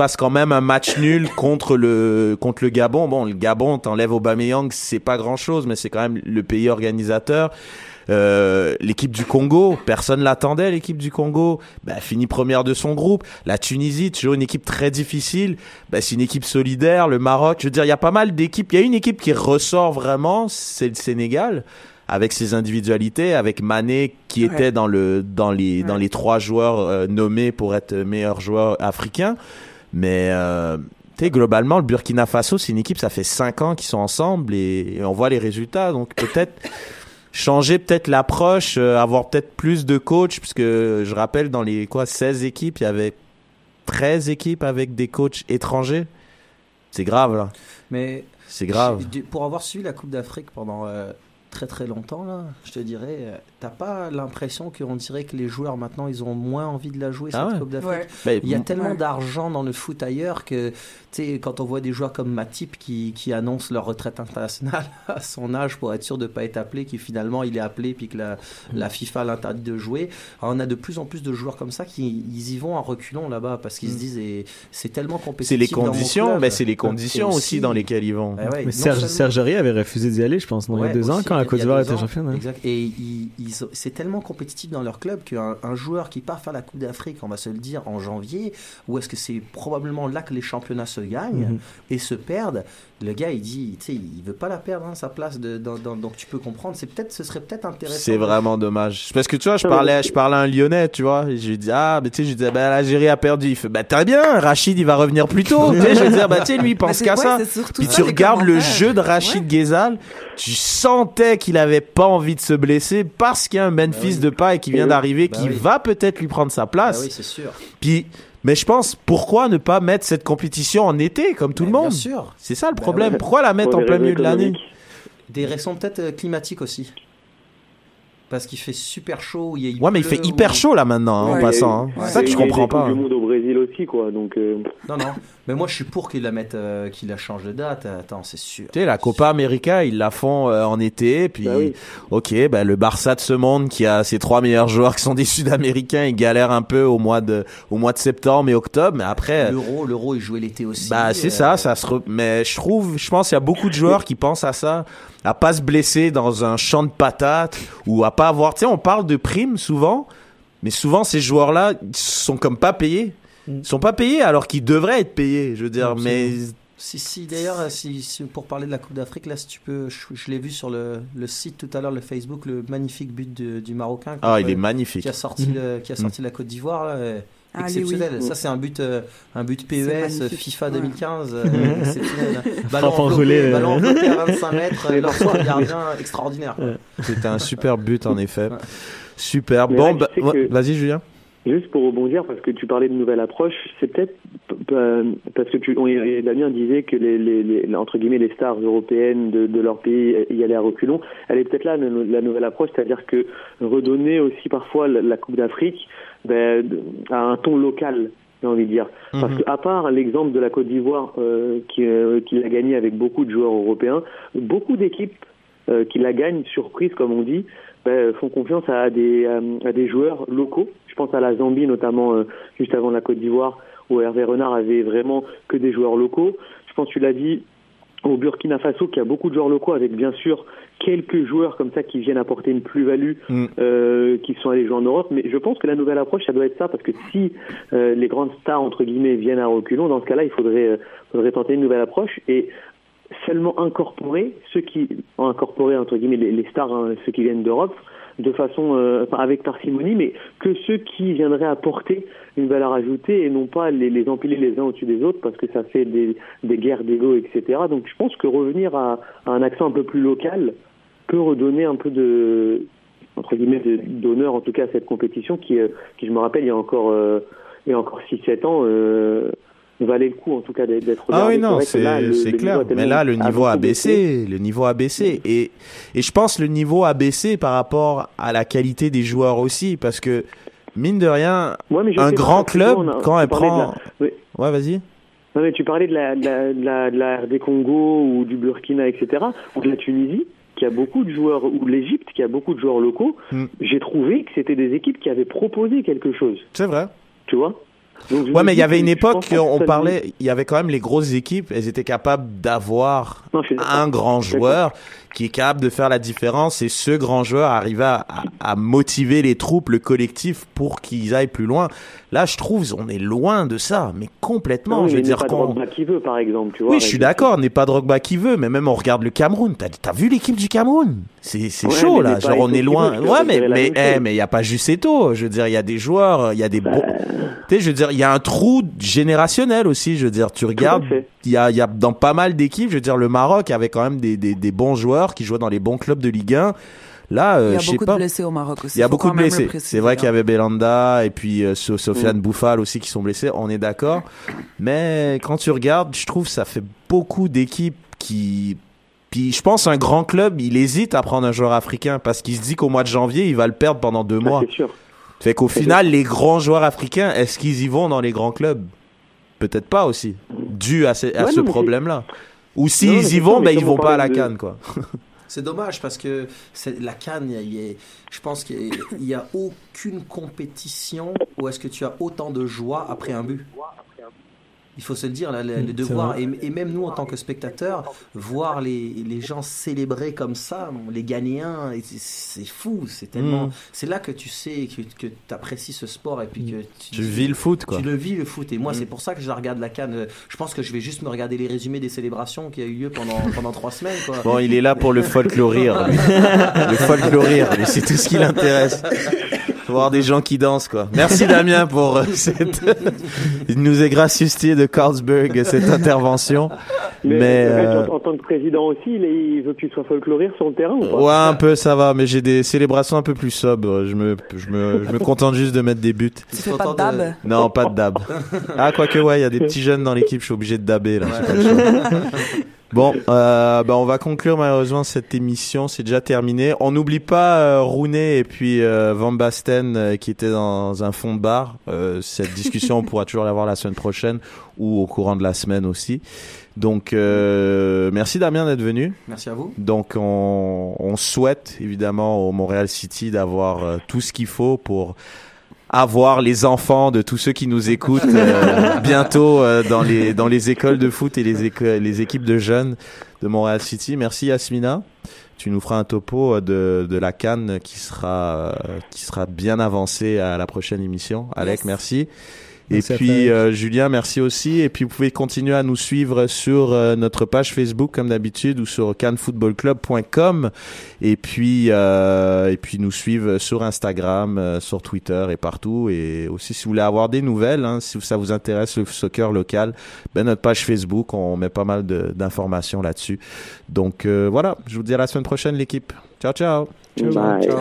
fasse quand même un match nul contre le, contre le Gabon. Bon, le Gabon, t'enlèves Aubameyang, c'est pas grand chose, mais c'est quand même le pays organisateur. Euh, l'équipe du Congo, personne l'attendait, l'équipe du Congo, bah, finit première de son groupe. La Tunisie, toujours une équipe très difficile, bah, c'est une équipe solidaire. Le Maroc, je veux dire, il y a pas mal d'équipes. Il y a une équipe qui ressort vraiment, c'est le Sénégal, avec ses individualités, avec Mané qui Ouais. était dans le dans les dans les trois joueurs euh, nommés pour être meilleur joueur africain. Mais euh, tu sais, globalement, le Burkina Faso, c'est une équipe, ça fait cinq ans qu'ils sont ensemble et, et on voit les résultats. Donc peut-être changer peut-être l'approche, euh, avoir peut-être plus de coachs, puisque je rappelle, dans les quoi 16 équipes, il y avait 13 équipes avec des coachs étrangers. C'est grave, là. Mais C'est grave. Pour avoir suivi la Coupe d'Afrique pendant euh, très très longtemps, là, je te dirais, euh, t'as pas l'impression qu'on dirait que les joueurs maintenant ils ont moins envie de la jouer Ah cette ouais. Coupe d'Afrique ouais. Ben, Il y a tellement Ouais. d'argent dans le foot ailleurs que, tu sais, quand on voit des joueurs comme Matip qui, qui annoncent leur retraite internationale à son âge pour être sûr de ne pas être appelé, qui finalement il est appelé puis que la, la FIFA l'interdit de jouer. Alors, on a de plus en plus de joueurs comme ça qui ils y vont en reculons là-bas parce qu'ils se disent et c'est tellement compétitif. c'est les dans conditions, mais c'est les conditions aussi, dans lesquelles ils vont. Eh ouais, Mais non Serge, seulement- Serge Aurier avait refusé d'y aller, je pense, non, il y a Ouais, deux ans, quand la Côte d'Ivoire était championne. hein. Exact. Et ils- ils ont- c'est tellement compétitif dans leur club qu'un un joueur qui part faire la Coupe d'Afrique, on va se le dire, en janvier, où est-ce que c'est probablement là que les championnats se gagnent Mhm. et se perdent, le gars il dit, tu sais, il veut pas la perdre, hein, sa place, de, dans- dans- donc tu peux comprendre. C'est peut-être, ce serait peut-être intéressant. C'est vraiment dommage. Parce que tu vois, je parlais, je parlais à un Lyonnais, tu vois. et Je lui dis, ah, mais tu sais, je lui disais, bah, l'Algérie a perdu. Il fait, bah, très bien, Rachid, il va revenir plus tôt. tu sais, je veux dire, bah, tu sais, lui, il pense qu'à ouais, ça. Puis ça, tu regardes le jeu de Rachid Ouais. Ghezal, tu sentais qu'il avait pas envie de se blesser parce qu'il y a un Memphis Bah oui. de pas et qui vient d'arriver, Bah qui oui. va peut-être lui prendre sa Ah place. oui, c'est sûr. Puis, mais je pense, pourquoi ne pas mettre cette compétition en été, comme tout le monde? Bien sûr. C'est ça le Bah problème. ouais. Pourquoi la mettre Pour en plein milieu de l'année? Des raisons peut-être euh, climatiques aussi. Parce qu'il fait super chaud. Il, Ouais, mais il fait hyper chaud là maintenant, hein, en Ouais. passant. hein. Ouais. C'est ça que je Il y a comprends des pas. du monde au Brésil aussi, quoi. Donc, euh, Non, non. Mais moi, je suis pour qu'il la mette, euh, qu'il la change de date. Attends, c'est sûr. Tu sais, la Copa América, ils la font euh, en été, puis Bah oui. ok, bah, le Barça de ce monde qui a ses trois meilleurs joueurs qui sont des Sud-Américains, ils galèrent un peu au mois de au mois de septembre et octobre, mais après, L'euro, l'euro, il jouait l'été aussi. bah c'est Euh, ça, ça se. re- Mais je trouve, je pense, qu'il y a beaucoup de joueurs qui pensent à ça, à pas se blesser dans un champ de patates ou à pas avoir. Tu sais, on parle de primes souvent, mais souvent ces joueurs-là ils sont comme pas payés. Ils sont pas payés alors qu'ils devraient être payés. Je veux dire, mais Si, si, d'ailleurs, si, si- pour parler de la Coupe d'Afrique, là, si tu peux, je, je l'ai vu sur le, le site tout à l'heure, le Facebook, le magnifique but de- du Marocain. ah, il est magnifique. Qui a sorti, le- qui a sorti la Côte d'Ivoire, là, Ah, exceptionnel. oui. Ça, c'est un but, euh, un but C'est PES magnifique. FIFA Ouais. 2015. euh, exceptionnel. Ballon Frappe enveloppé, enroulée, ballon euh. enveloppé à 25 mètres, et leur soir, gardien extraordinaire. C'était un super but en effet. Ouais. Super. Mais Bon, bah, que- vas-y Julien. Juste pour rebondir, parce que tu parlais de nouvelle approche, c'est peut-être euh, parce que tu, on, Damien disait que les, les, les- entre guillemets les stars européennes de, de leur pays y allaient à reculons. Elle est peut-être là la, nouvelle approche, c'est-à-dire que redonner aussi parfois la, la Coupe d'Afrique ben, à un ton local, j'ai envie de dire. Parce que à part l'exemple de la Côte d'Ivoire euh, qui, euh, qui l'a gagné avec beaucoup de joueurs européens, beaucoup d'équipes euh, qui la gagnent surprise comme on dit ben, font confiance à des à des joueurs locaux. Je pense à la Zambie notamment euh, juste avant la Côte d'Ivoire où Hervé Renard avait vraiment que des joueurs locaux. Je pense tu l'as dit au Burkina Faso qui a beaucoup de joueurs locaux avec bien sûr quelques joueurs comme ça qui viennent apporter une plus-value Mm. euh, qui sont allés jouer en Europe mais je pense que la nouvelle approche ça doit être ça parce que si euh, les grandes stars entre guillemets viennent à reculons dans ce cas-là il faudrait faudrait tenter une nouvelle approche et seulement incorporer ceux qui ont incorporé entre guillemets les, les stars hein, ceux qui viennent d'Europe de façon euh, avec parcimonie mais que ceux qui viendraient apporter une valeur ajoutée et non pas les, empiler les uns au-dessus des autres parce que ça fait des, des guerres d'ego etc donc je pense que revenir à, un accent un peu plus local peut redonner un peu de entre guillemets d'honneur en tout cas à cette compétition qui euh, qui je me rappelle il y a encore euh, il y a encore 6 7 ans valait le coup en tout cas d'être Ah oui, non, c'est clair. Mais là, le niveau a baissé. Le niveau a baissé. Et, et je pense le niveau a baissé par rapport à la qualité des joueurs aussi. Parce que, mine de rien, Ouais, un grand club, on a- quand on elle prend. la-. Ouais, vas-y. Non, mais tu parlais de la, de la, de la, de la RD Congo ou du Burkina, etc., ou de la Tunisie, qui a beaucoup de joueurs, ou l'Égypte, qui a beaucoup de joueurs locaux. Hmm. J'ai trouvé que c'était des équipes qui avaient proposé quelque chose, C'est vrai. tu vois? Donc, Ouais, mais il y avait une époque que on parlait, il y avait quand même les grosses équipes, elles étaient capables d'avoir un grand joueur qui est capable de faire la différence et ce grand joueur arrivait à, à- à motiver les troupes, le collectif pour qu'ils aillent plus loin. Là, je trouve, on est loin de ça, mais complètement. Non, je veux dire pas. Drogba qui veut, par exemple, tu vois. Oui, je suis d'accord, n'est pas Drogba qui veut, mais même on regarde le Cameroun. T'as, vu l'équipe du Cameroun? C'est, Ouais, chaud là. Genre on est loin. veut, Ouais, mais mais eh, mais il y a pas juste Eto. Je veux dire, il y a des joueurs, il y a des. Bah, bons- Tu sais, je veux dire, il y a un trou générationnel aussi. Je veux dire, tu regardes, il y a, y a dans pas mal d'équipes. Je veux dire, le Maroc avait quand même des, des, des bons joueurs qui jouaient dans les bons clubs de Ligue 1. Là, euh, Il y a je sais beaucoup pas. de blessés au Maroc aussi. Il y a faut beaucoup de blessés. C'est vrai qu'il y hein. avait Belanda et puis euh, So- Sofiane Mm. Bouffal aussi qui sont blessés. On est d'accord. Mais quand tu regardes, je trouve que ça fait beaucoup d'équipes qui. Puis je pense un grand club, il hésite à prendre un joueur africain parce qu'il se dit qu'au mois de janvier, il va le perdre pendant deux ah, mois. c'est sûr. Fait qu'au final, les grands joueurs africains, est-ce qu'ils y vont dans les grands clubs? Peut-être pas aussi, dû à ce, à Ouais, ce non, mais problème-là. Ou Non, s'ils y vont, ça, ben ils vont on pas à la de- canne, quoi. C'est dommage parce que c'est la canne, il y a- il y a- je pense qu'il n'y a aucune compétition où est-ce que tu as autant de joie après un but. Il faut se le dire, là, le, le devoir, et, et même nous en tant que spectateurs, voir les, les gens célébrer comme ça, les Ghanéens, c'est- fou, c'est tellement. Mm. C'est là que tu sais que, que tu apprécies ce sport et puis que tu, Tu vis le foot, quoi. tu le vis le foot et moi c'est pour ça que je la regarde la canne. Je pense que je vais juste me regarder les résumés des célébrations qui a eu lieu pendant pendant trois semaines quoi. Bon, il est là pour le folklorire. lui. le folklorire, lui, c'est tout ce qui l'intéresse. Voir des gens qui dansent, quoi. Merci Damien pour euh, cette. Il nous est gracieuseté de Carlsberg cette intervention. Mais, euh, en, en tant que président aussi, il, est- il veut que tu sois folkloriste sur le terrain ou pas? Ouais, un peu, ça va, mais j'ai des célébrations un peu plus sobres. Je me, je me, je me contente juste de mettre des buts. Tu fais pas de dab? Non, pas de dab. Ah, quoique, ouais, il y a des petits jeunes dans l'équipe, je suis obligé de daber, là. Bon, euh, ben on va conclure malheureusement cette émission. C'est déjà terminé. On n'oublie pas euh, Rooney et puis euh, Van Basten euh, qui étaient dans un fond de bar. Euh, cette discussion, on pourra toujours l'avoir la semaine prochaine ou au courant de la semaine aussi. Donc, euh, merci Damien d'être venu. Merci à vous. Donc, on, on souhaite évidemment au Montréal City d'avoir tout ce qu'il faut pour avoir les enfants de tous ceux qui nous écoutent euh, bientôt euh, dans les dans les écoles de foot et les les équipes de jeunes de Montréal City. Merci Yasmina. Tu nous feras un topo euh, de de la Cannes qui sera euh, qui sera bien avancé à la prochaine émission. Alec, Yes. merci. Et Merci puis euh, Julien, merci aussi. Et puis vous pouvez continuer à nous suivre sur euh, notre page Facebook comme d'habitude ou sur canfootballclub.com. Et puis euh, et puis nous suivre sur Instagram, euh, sur Twitter et partout. Et aussi si vous voulez avoir des nouvelles, hein, si ça vous intéresse le soccer local, ben notre page Facebook, on met pas mal de- d'informations là-dessus. Donc euh, voilà, je vous dis à la semaine prochaine l'équipe. Ciao ciao. Bye. Ciao.